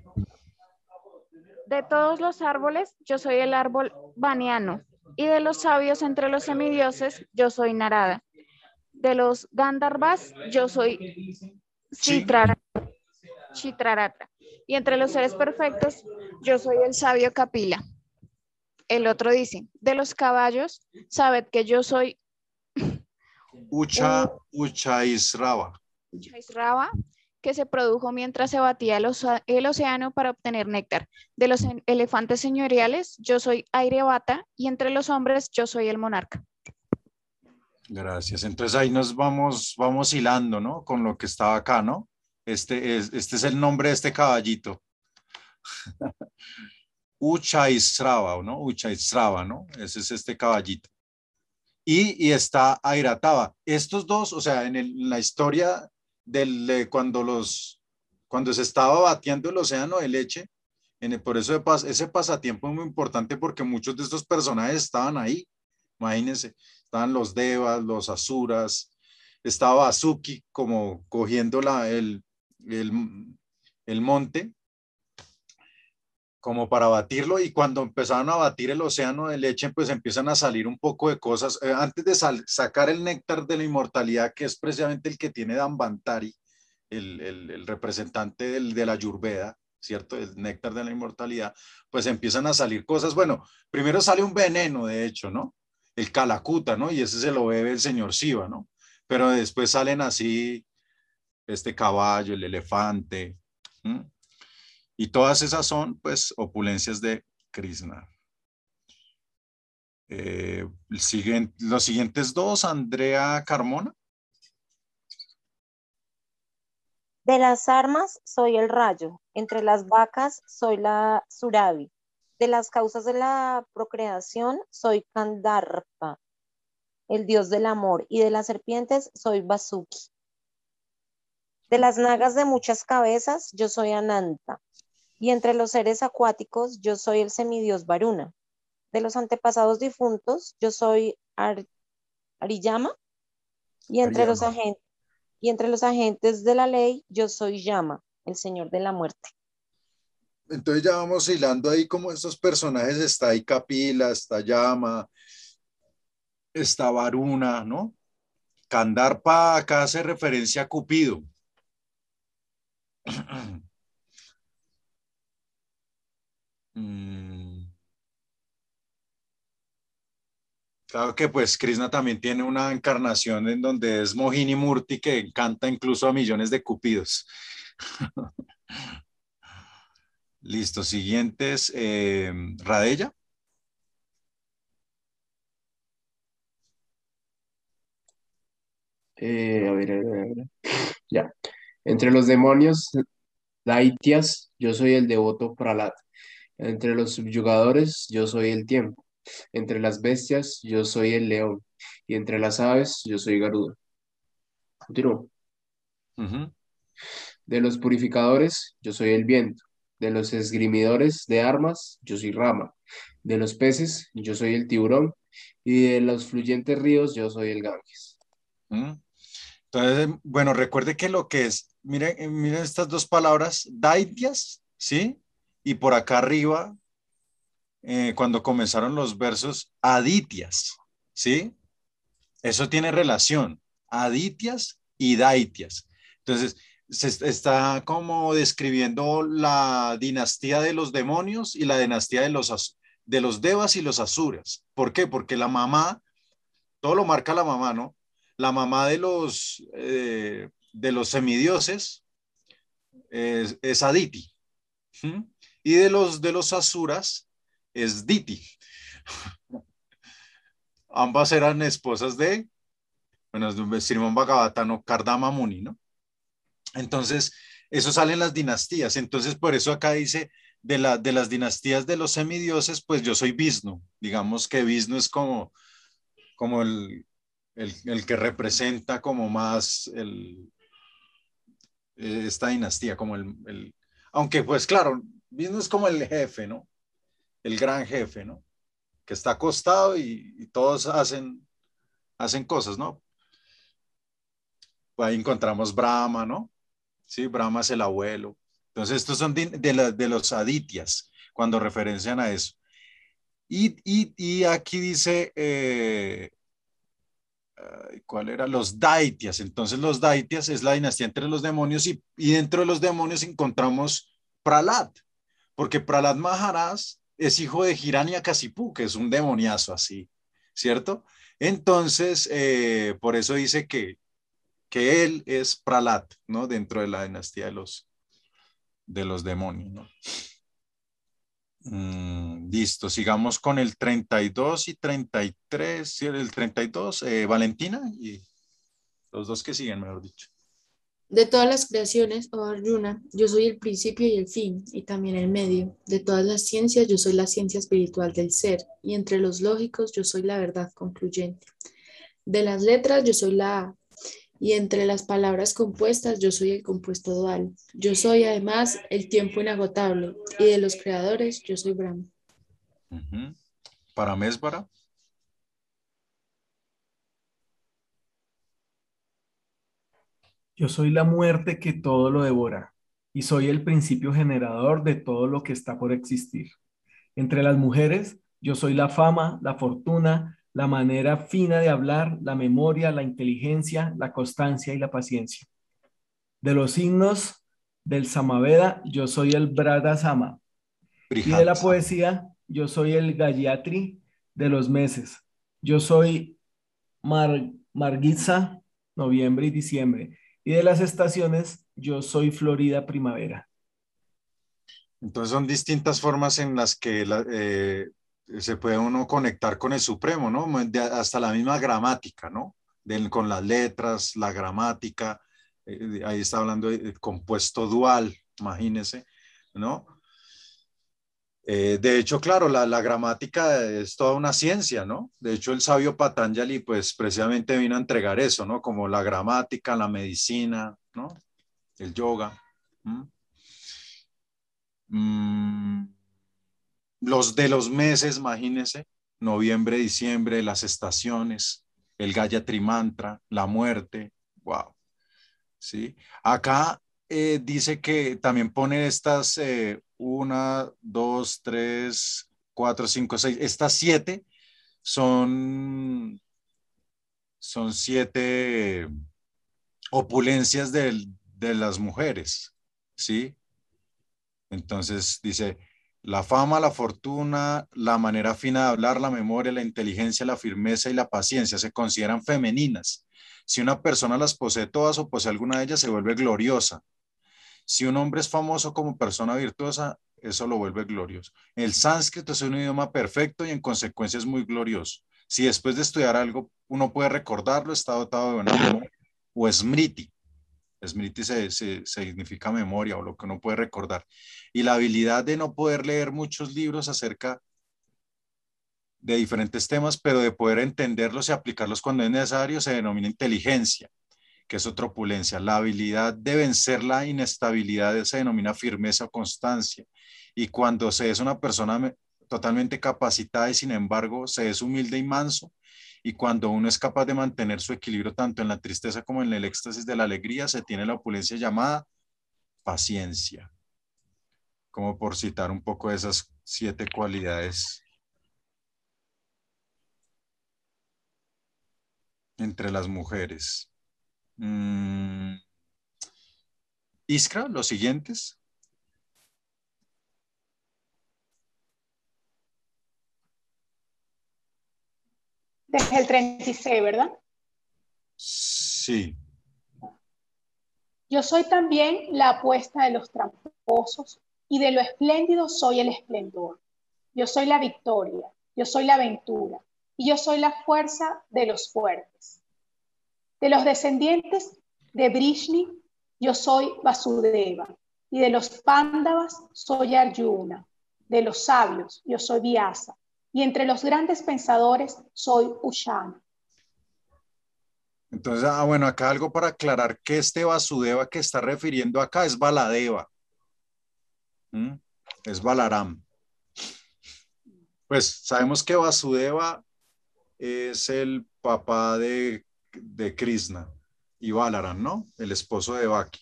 De todos los árboles, yo soy el árbol baniano, y de los sabios entre los semidioses, yo soy Narada. De los Gandharvas, yo soy Chitrarata. Y entre los seres perfectos, yo soy el sabio Kapila. El otro dice, de los caballos, sabed que yo soy Ucha, Ucha Israva. Chaisrava, que se produjo mientras se batía el, océano para obtener néctar. De los elefantes señoriales, yo soy Airebata, y entre los hombres, yo soy el monarca. Gracias. Entonces ahí nos vamos, vamos hilando, ¿no? Con lo que estaba acá, ¿no? Este es, este es el nombre de este caballito. Uchaisrava, ¿no? Uchaisrava, ¿no? Ese es este caballito. Y, y está Airataba. Estos dos, o sea, en, la historia del, eh, cuando los, cuando se estaba batiendo el océano de leche, en el- por eso de pas- ese pasatiempo es muy importante porque muchos de estos personajes estaban ahí. Imagínense, estaban los Devas, los Asuras, estaba Azuki como cogiendo la, el, el, monte como para batirlo y cuando empezaron a batir el océano de leche, pues empiezan a salir un poco de cosas. Eh, antes de sacar el néctar de la inmortalidad, que es precisamente el que tiene Dambantari, el, el, el representante del, de la Ayurveda, ¿cierto? El néctar de la inmortalidad, pues empiezan a salir cosas. Bueno, primero sale un veneno, de hecho, ¿no? El calacuta, ¿no? Y ese se lo bebe el señor Shiva, ¿no? Pero después salen así este caballo, el elefante, y todas esas son, pues, opulencias de Krishna. Eh, siguiente- los siguientes dos, Andrea Carmona. De las armas soy el rayo, entre las vacas soy la surabi, de las causas de la procreación soy Kandarpa, el dios del amor, y de las serpientes soy Basuki. De las nagas de muchas cabezas yo soy Ananta, y entre los seres acuáticos yo soy el semidios Varuna. De los antepasados difuntos yo soy Ar- Ariyama, y entre los agentes y entre los agentes de la ley, yo soy Yama, el señor de la muerte. Entonces ya vamos hilando ahí como estos personajes, está ahí Kapila, está Yama, está Varuna, ¿no? Kandarpa acá hace referencia a Cupido. Mm. Claro que pues Krishna también tiene una encarnación en donde es Mohini Murti que encanta incluso a millones de cupidos. Listo, siguientes. eh, Radella. Eh, a ver, a ver, a ver. Ya. Entre los demonios, Daitias, yo soy el devoto Pralat. Entre los subyugadores, yo soy el tiempo. Entre las bestias, yo soy el león. Y entre las aves, yo soy Garuda. Continúo. De los purificadores, yo soy el viento. De los esgrimidores de armas, yo soy Rama. De los peces, yo soy el tiburón. Y de los fluyentes ríos, yo soy el Ganges. ¿Mm? Entonces, bueno, recuerde que lo que es, miren, eh, miren estas dos palabras, daitias, ¿sí? Y por acá arriba, eh, cuando comenzaron los versos, aditias, ¿sí? Eso tiene relación, aditias y daitias. Entonces, se est- está como describiendo la dinastía de los demonios y la dinastía de los, de los devas y los asuras. ¿Por qué? Porque la mamá, todo lo marca la mamá, ¿no? La mamá de los, eh, de los semidioses es, Aditi. Y de los, de los asuras es Diti. Ambas eran esposas de, bueno, Srimon Bhagavatam, Kardama Muni, ¿no? Entonces, eso sale en las dinastías. Entonces, por eso acá dice, de, la, de las dinastías de los semidioses, pues yo soy Vishnu. Digamos que Vishnu es como, como el, el, el que representa como más el, eh, esta dinastía, como el, el, aunque pues claro, Vishnu es como el jefe, ¿no? El gran jefe, ¿no? Que está acostado y, y todos hacen, hacen cosas, ¿no? Ahí encontramos Brahma, ¿no? Sí, Brahma es el abuelo. Entonces, estos son de, de, los aditias. cuando referencian a eso. Y, aquí dice, eh, ¿cuál era? Los Daitias. Entonces los Daitias es la dinastía entre los demonios y, dentro de los demonios encontramos Pralat, porque Pralat Maharaj es hijo de Hiranyakasipu, que es un demoniazo así, ¿cierto? Entonces, eh, por eso dice que, que él es Pralat, ¿no? Dentro de la dinastía de los, de los demonios, ¿no? Mm, listo, sigamos con el 32 y 33, el 32, eh, Valentina y los dos que siguen, mejor dicho. De todas las creaciones, oh Arjuna, yo soy el principio y el fin, y también el medio. De todas las ciencias, yo soy la ciencia espiritual del ser, y entre los lógicos, yo soy la verdad concluyente. De las letras, yo soy la y entre las palabras compuestas yo soy el compuesto dual. Yo soy además el tiempo inagotable y de los creadores yo soy Brahma. Para Mesbara. Yo soy la muerte que todo lo devora y soy el principio generador de todo lo que está por existir. Entre las mujeres, yo soy la fama, la fortuna, la manera fina de hablar, la memoria, la inteligencia, la constancia y la paciencia. De los signos del Samaveda, yo soy el Brada Sama. Y de la poesía, yo soy el Gayatri de los meses. Yo soy Mar Margitza, noviembre y diciembre. Y de las estaciones, yo soy Florida primavera. Entonces son distintas formas en las que la, eh, se puede uno conectar con el Supremo, ¿no? hasta la misma gramática, ¿no? con las letras, la gramática, eh, ahí está hablando de compuesto dual, imagínense, ¿no? Eh, de hecho, claro, la, la, gramática es toda una ciencia, ¿no? De hecho, el sabio Patanjali, pues precisamente vino a entregar eso, ¿no? Como la gramática, la medicina, ¿no? El yoga. Mm los de los meses, imagínense, noviembre, diciembre, las estaciones, el Gayatri Mantra, la muerte, wow. ¿Sí? Acá eh, dice que también pone estas eh, una, dos, tres, cuatro, cinco, seis, estas siete son, son siete opulencias de las mujeres, ¿sí? Entonces dice, la fama, la fortuna, la manera fina de hablar, la memoria, la inteligencia, la firmeza y la paciencia se consideran femeninas. Si una persona las posee todas o posee alguna de ellas, se vuelve gloriosa. Si un hombre es famoso como persona virtuosa, eso lo vuelve glorioso. El sánscrito es un idioma perfecto y en consecuencia es muy glorioso. Si después de estudiar algo uno puede recordarlo, está dotado de buena memoria o smriti, Smriti se, significa memoria o lo que uno puede recordar. Y la habilidad de no poder leer muchos libros acerca de diferentes temas, pero de poder entenderlos y aplicarlos cuando es necesario, se denomina inteligencia, que es otra opulencia. La habilidad de vencer la inestabilidad se denomina firmeza o constancia. Y cuando se es una persona totalmente capacitada y sin embargo se es humilde y manso, y cuando uno es capaz de mantener su equilibrio tanto en la tristeza como en el éxtasis de la alegría, se tiene la opulencia llamada paciencia. Como por citar un poco esas siete cualidades entre las mujeres. Mm. Iskra, los siguientes. Desde el 36, ¿verdad? Sí. Yo soy también la apuesta de los tramposos y de lo espléndido soy el esplendor. Yo soy la victoria, yo soy la aventura y yo soy la fuerza de los fuertes. De los descendientes de Brishni, yo soy Vasudeva y de los Pándavas soy Arjuna. De los sabios, yo soy Vyasa y entre los grandes pensadores soy Ushana. Entonces, ah, bueno, acá algo para aclarar que este Vasudeva que está refiriendo acá es Baladeva. ¿Mm? Es Balaram. Pues sabemos que Vasudeva es el papá de, de Krishna y Balaram, ¿no? El esposo de Baki.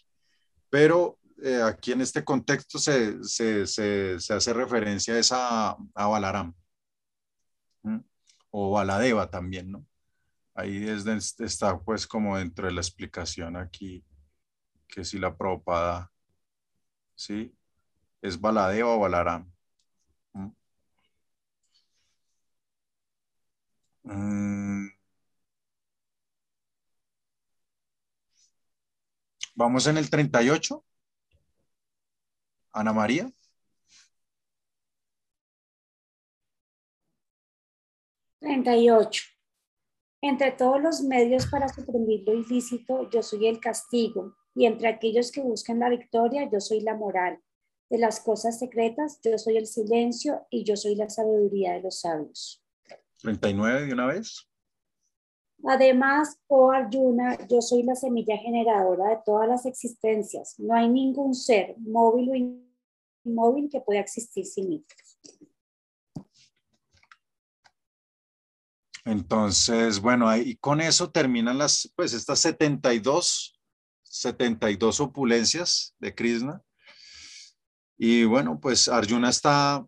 Pero eh, aquí en este contexto se, se, se, hace referencia a, esa, a Balaram. O Baladeva también, ¿no? Ahí es está pues como dentro de la explicación aquí que si la Prabhupada, ¿sí? Es Baladeva o Balaram. ¿m? Mm. Vamos en el 38. Ana María. Treinta y ocho. Entre todos los medios para suprimir lo ilícito, yo soy el castigo, y entre aquellos que buscan la victoria, yo soy la moral. De las cosas secretas, yo soy el silencio y yo soy la sabiduría de los sabios. 39 de una vez. Además, oh Arjuna, yo soy la semilla generadora de todas las existencias. No hay ningún ser, móvil o inmóvil, que pueda existir sin mí. Entonces, bueno, ahí con eso terminan las, pues estas 72, 72 opulencias de Krishna. Y bueno, pues Arjuna está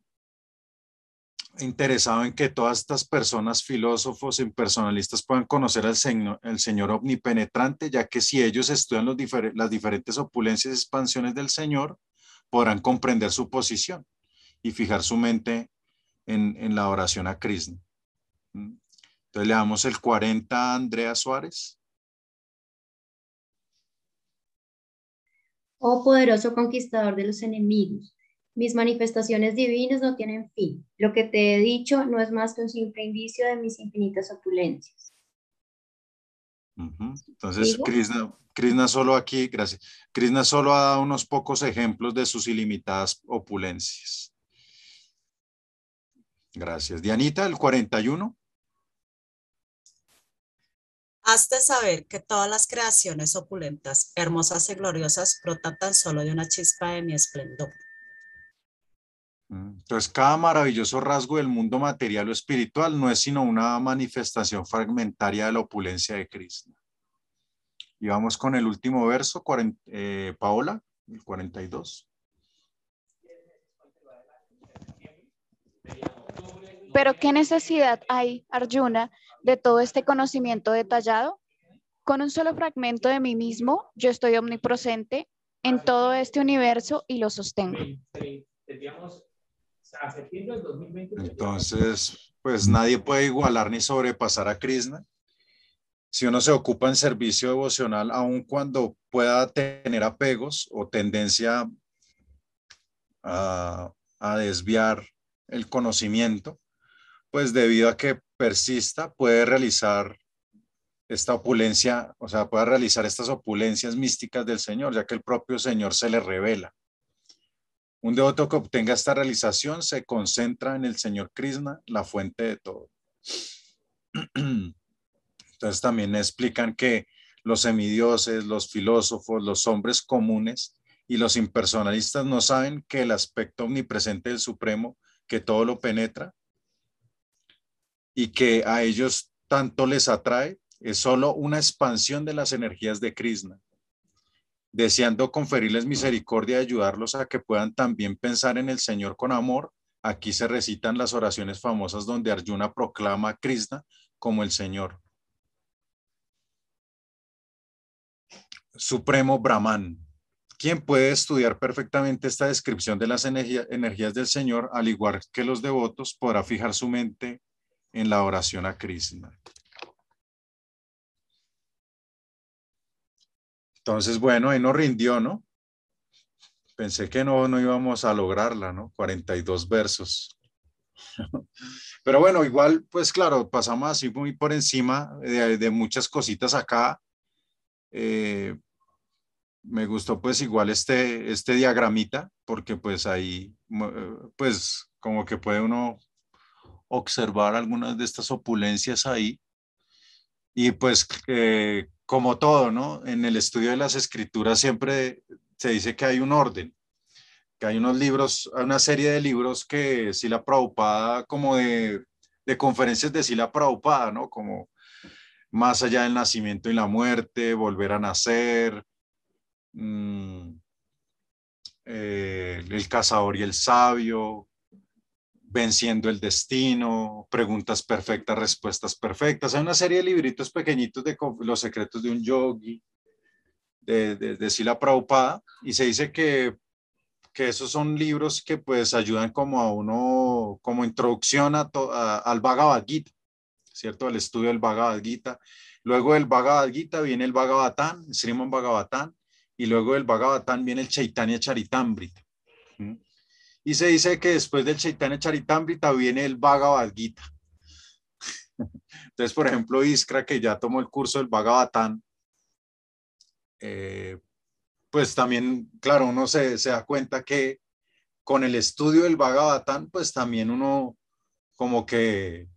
interesado en que todas estas personas, filósofos y personalistas puedan conocer al señor, el Señor omnipenetrante, ya que si ellos estudian las diferentes opulencias y expansiones del Señor, podrán comprender su posición y fijar su mente en, en la oración a Krishna. Entonces le damos el 40 a Andrea Suárez. Oh poderoso conquistador de los enemigos, mis manifestaciones divinas no tienen fin. Lo que te he dicho no es más que un simple indicio de mis infinitas opulencias. Entonces. Krishna, Krishna solo aquí, gracias. Krishna solo ha dado unos pocos ejemplos de sus ilimitadas opulencias. Gracias. Dianita, el 41. Has de saber que todas las creaciones opulentas, hermosas y gloriosas, brotan tan solo de una chispa de mi esplendor. Entonces, cada maravilloso rasgo del mundo material o espiritual no es sino una manifestación fragmentaria de la opulencia de Krishna. Y vamos con el último verso, 40, eh, Paola, el 42. Pero ¿qué necesidad hay, Arjuna, de todo este conocimiento detallado? Con un solo fragmento de mí mismo, yo estoy omnipresente en todo este universo y lo sostengo. Entonces, pues nadie puede igualar ni sobrepasar a Krishna. Si uno se ocupa en servicio devocional, aun cuando pueda tener apegos o tendencia a, a desviar el conocimiento, pues debido a que persista, puede realizar esta opulencia, o sea, puede realizar estas opulencias místicas del Señor, ya que el propio Señor se le revela. Un devoto que obtenga esta realización se concentra en el Señor Krishna, la fuente de todo. Entonces también explican que los semidioses, los filósofos, los hombres comunes y los impersonalistas no saben que el aspecto omnipresente del Supremo, que todo lo penetra y que a ellos tanto les atrae, es solo una expansión de las energías de Krishna deseando conferirles misericordia y ayudarlos a que puedan también pensar en el Señor con amor, aquí se recitan las oraciones famosas donde Arjuna proclama a Krishna como el Señor. Supremo Brahman. ¿Quién puede estudiar perfectamente esta descripción de las energía- energías del Señor, al igual que los devotos, podrá fijar su mente en la oración a Krishna. Entonces, bueno, ahí nos rindió, ¿no? Pensé que no, no íbamos a lograrla, ¿no? 42 versos. Pero bueno, igual, pues claro, pasamos así muy por encima de, de muchas cositas acá. Eh, me gustó pues igual este, este diagramita, porque pues ahí, eh, pues como que puede uno observar algunas de estas opulencias ahí. Y pues eh, como todo, ¿no? En el estudio de las escrituras siempre se dice que hay un orden, que hay unos libros, una serie de libros que Sila Prabhupada, como de, conferencias de Sila Prabhupada, ¿no? Como más allá del nacimiento y la muerte, volver a nacer, mm, eh, el cazador y el sabio, venciendo el destino, preguntas perfectas, respuestas perfectas. Hay una serie de libritos pequeñitos de los secretos de un yogi, de, de, de Sila Prabhupada, y se dice que, que esos son libros que pues ayudan como a uno, como introducción a al Bhagavad Gita, ¿cierto? Al estudio del Bhagavad Gita. Luego del Bhagavad Gita viene el Bhagavatam, el Sriman Bhagavatam, y luego del Bhagavatam viene el Chaitanya Charitamrita. Y se dice que después del Chaitanya Charitamrita viene el Bhagavad Gita. Entonces, por ejemplo, Iskra, que ya tomó el curso del Bhagavatam, eh, pues también, claro, uno se, se, da cuenta que con el estudio del Bhagavatam, pues también uno como que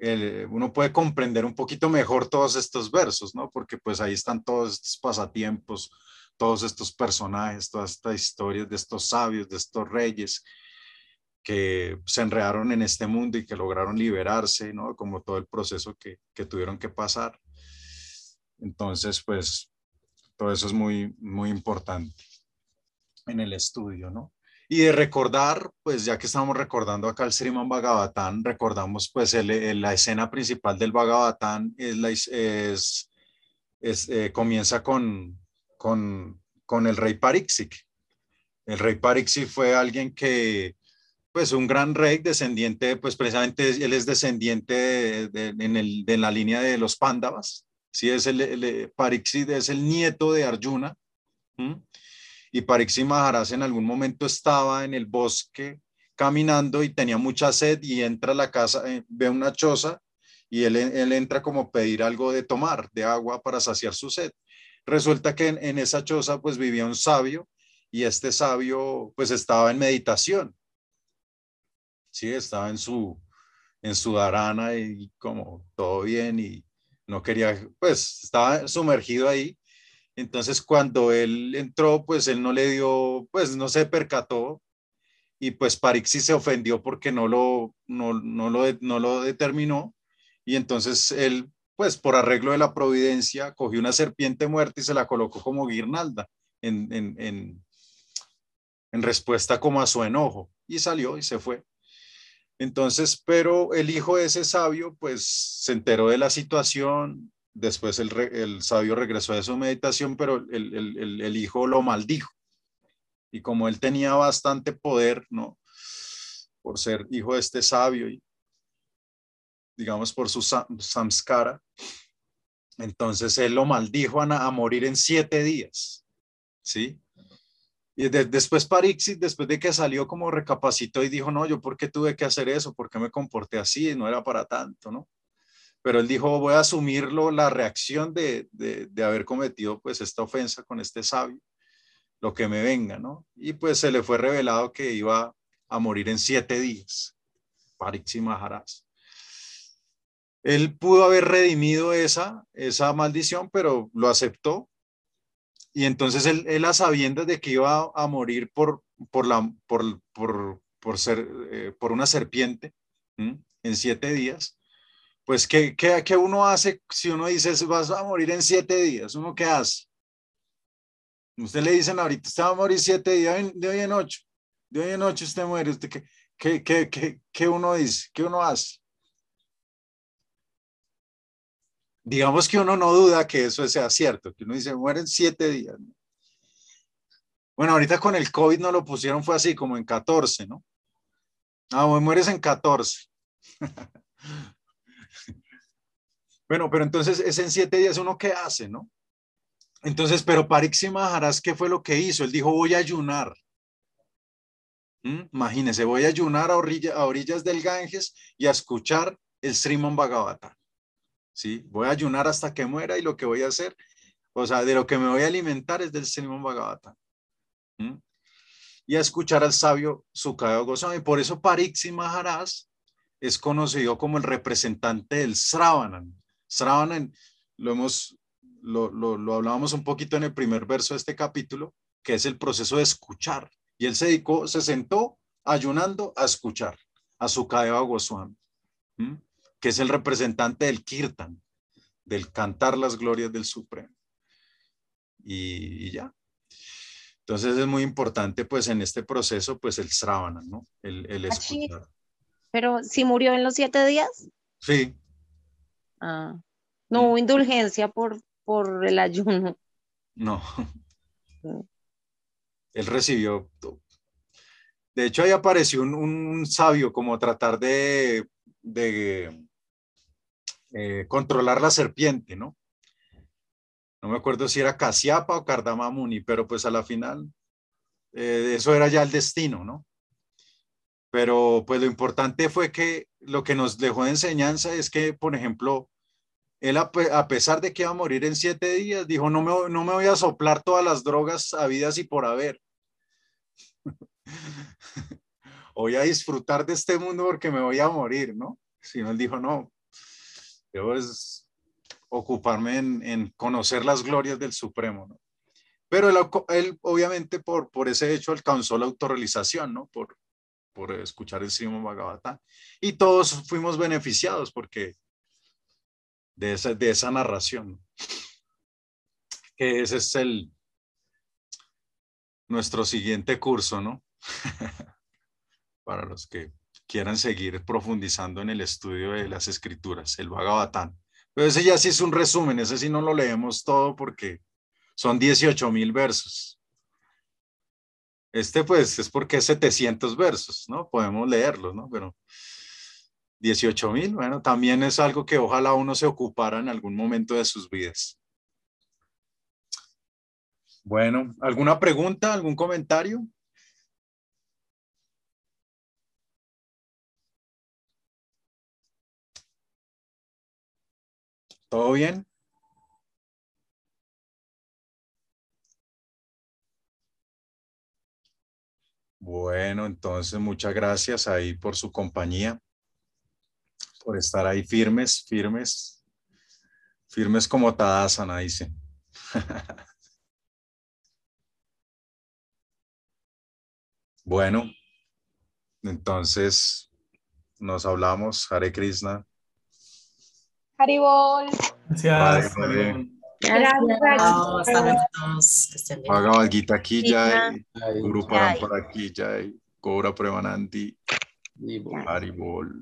el, uno puede comprender un poquito mejor todos estos versos, ¿no? Porque pues ahí están todos estos pasatiempos, todos estos personajes, todas estas historias de estos sabios, de estos reyes que se enredaron en este mundo y que lograron liberarse, ¿no? Como todo el proceso que, que tuvieron que pasar. Entonces, pues, todo eso es muy, muy importante en el estudio, ¿no? Y de recordar, pues ya que estamos recordando acá el Sriman Bhagavatam, recordamos pues el, la escena principal del Bhagavatam es, la, es, es eh, comienza con, con, con el rey Parixik. El rey Parixik fue alguien que, pues un gran rey descendiente, pues precisamente él es descendiente de, en, el, de, la línea de los Pándavas. Sí, es el, el Parixik es el nieto de Arjuna. Y Parixik Maharaj en algún momento estaba en el bosque caminando y tenía mucha sed y entra a la casa, eh, ve una choza y él, él entra como pedir algo de tomar, de agua para saciar su sed. Resulta que en, esa choza pues vivía un sabio y este sabio pues estaba en meditación. Sí, estaba en su, en su darana y como todo bien y no quería, pues estaba sumergido ahí. Entonces cuando él entró, pues él no le dio, pues no se percató y pues Parixi se ofendió porque no lo, no, no lo, no lo determinó y entonces él pues por arreglo de la providencia, cogió una serpiente muerta y se la colocó como guirnalda en, en, en, respuesta como a su enojo y salió y se fue. Entonces, pero el hijo de ese sabio, pues se enteró de la situación, después el, el sabio regresó de su meditación, pero el, el, el, hijo lo maldijo. Y como él tenía bastante poder, ¿no? Por ser hijo de este sabio y digamos, por su samskara. Entonces él lo maldijo a, morir en siete días, ¿sí? Y después Parixit, después de que salió, como recapacitó y dijo, no, yo por qué tuve que hacer eso, por qué me comporté así, no era para tanto, ¿no? Pero él dijo, voy a asumirlo, la reacción de, de, de haber cometido pues esta ofensa con este sabio, lo que me venga, ¿no? Y pues se le fue revelado que iba a morir en siete días, Parixit Maharaj. Él pudo haber redimido esa, esa maldición, pero lo aceptó. Y entonces él, él a sabiendas de que iba a morir por, por, la, por, por, por ser, eh, por una serpiente en siete días, pues ¿qué, ¿qué, qué, uno hace si uno dice vas a morir en siete días? ¿Uno qué hace? Usted le dicen ahorita, usted va a morir siete días, de hoy en ocho, de hoy en ocho usted muere. ¿Usted qué, qué, qué, qué, qué uno dice? ¿Qué uno hace? Digamos que uno no duda que eso sea cierto, que uno dice, mueren siete días. Bueno, ahorita con el COVID no lo pusieron, fue así, como en 14, ¿no? Ah, mueres en 14. bueno, pero entonces es en siete días uno qué hace, ¿no? Entonces, pero Parixi Maharaj, ¿qué fue lo que hizo? Él dijo, voy a ayunar. ¿Mm? Imagínense, voy a ayunar a, a orillas del Ganges y a escuchar el Sriman Bhagavatam. ¿Sí? Voy a ayunar hasta que muera y lo que voy a hacer, o sea, de lo que me voy a alimentar es del Srimad Bhagavatam. Y a escuchar al sabio Sukadeva Goswami. Por eso Pariksi Maharaj es conocido como el representante del Sravanan. Sravanan, lo hemos, lo, lo, lo hablábamos un poquito en el primer verso de este capítulo, que es el proceso de escuchar. Y él se dedicó, se sentó ayunando a escuchar a Sukadeva Goswami que es el representante del kirtan, del cantar las glorias del Supremo. Y, ya. Entonces es muy importante pues en este proceso pues el sravana, ¿no? El, el sí. escuchar. Pero si murió en los siete días, Sí, ah, no hubo indulgencia por, por el ayuno. no. Mm. Él recibió. De hecho, ahí apareció un, un sabio como tratar de, de eh, controlar la serpiente, ¿no? No me acuerdo si era Casiapa o Cardamamuni, pero pues a la final eh, eso era ya el destino, ¿no? Pero pues lo importante fue que lo que nos dejó de enseñanza es que, por ejemplo, él a, pe- a pesar de que iba a morir en siete días, dijo, no me, no me voy a soplar todas las drogas habidas y por haber. voy a disfrutar de este mundo porque me voy a morir, ¿no? Sino él dijo, no, debo es ocuparme en, en conocer las glorias del Supremo, ¿no? Pero él, él, obviamente por, por ese hecho alcanzó la autorrealización, ¿no? Por, por escuchar el Srimad Bhagavatam. Y todos fuimos beneficiados porque de esa, de esa narración. Que ese es el nuestro siguiente curso, ¿no? Para los que quieran seguir profundizando en el estudio de las escrituras, el Bhagavatam. Pero ese ya sí es un resumen, ese sí no lo leemos todo porque son 18 mil versos. Este pues es porque es 700 versos, ¿no? Podemos leerlos, ¿no? Pero 18 mil, bueno, también es algo que ojalá uno se ocupara en algún momento de sus vidas. Bueno, ¿alguna pregunta, algún comentario? ¿Todo bien? Bueno, entonces muchas gracias ahí por su compañía, por estar ahí firmes, firmes, firmes como Tadasana, dice. Bueno, entonces nos hablamos, Hare Krishna. Haribol. Gracias. Vale. Gracias. Que estén bien. Bhagavad Guru. Parampara ki jai, Gaura Premanandi. Haribol.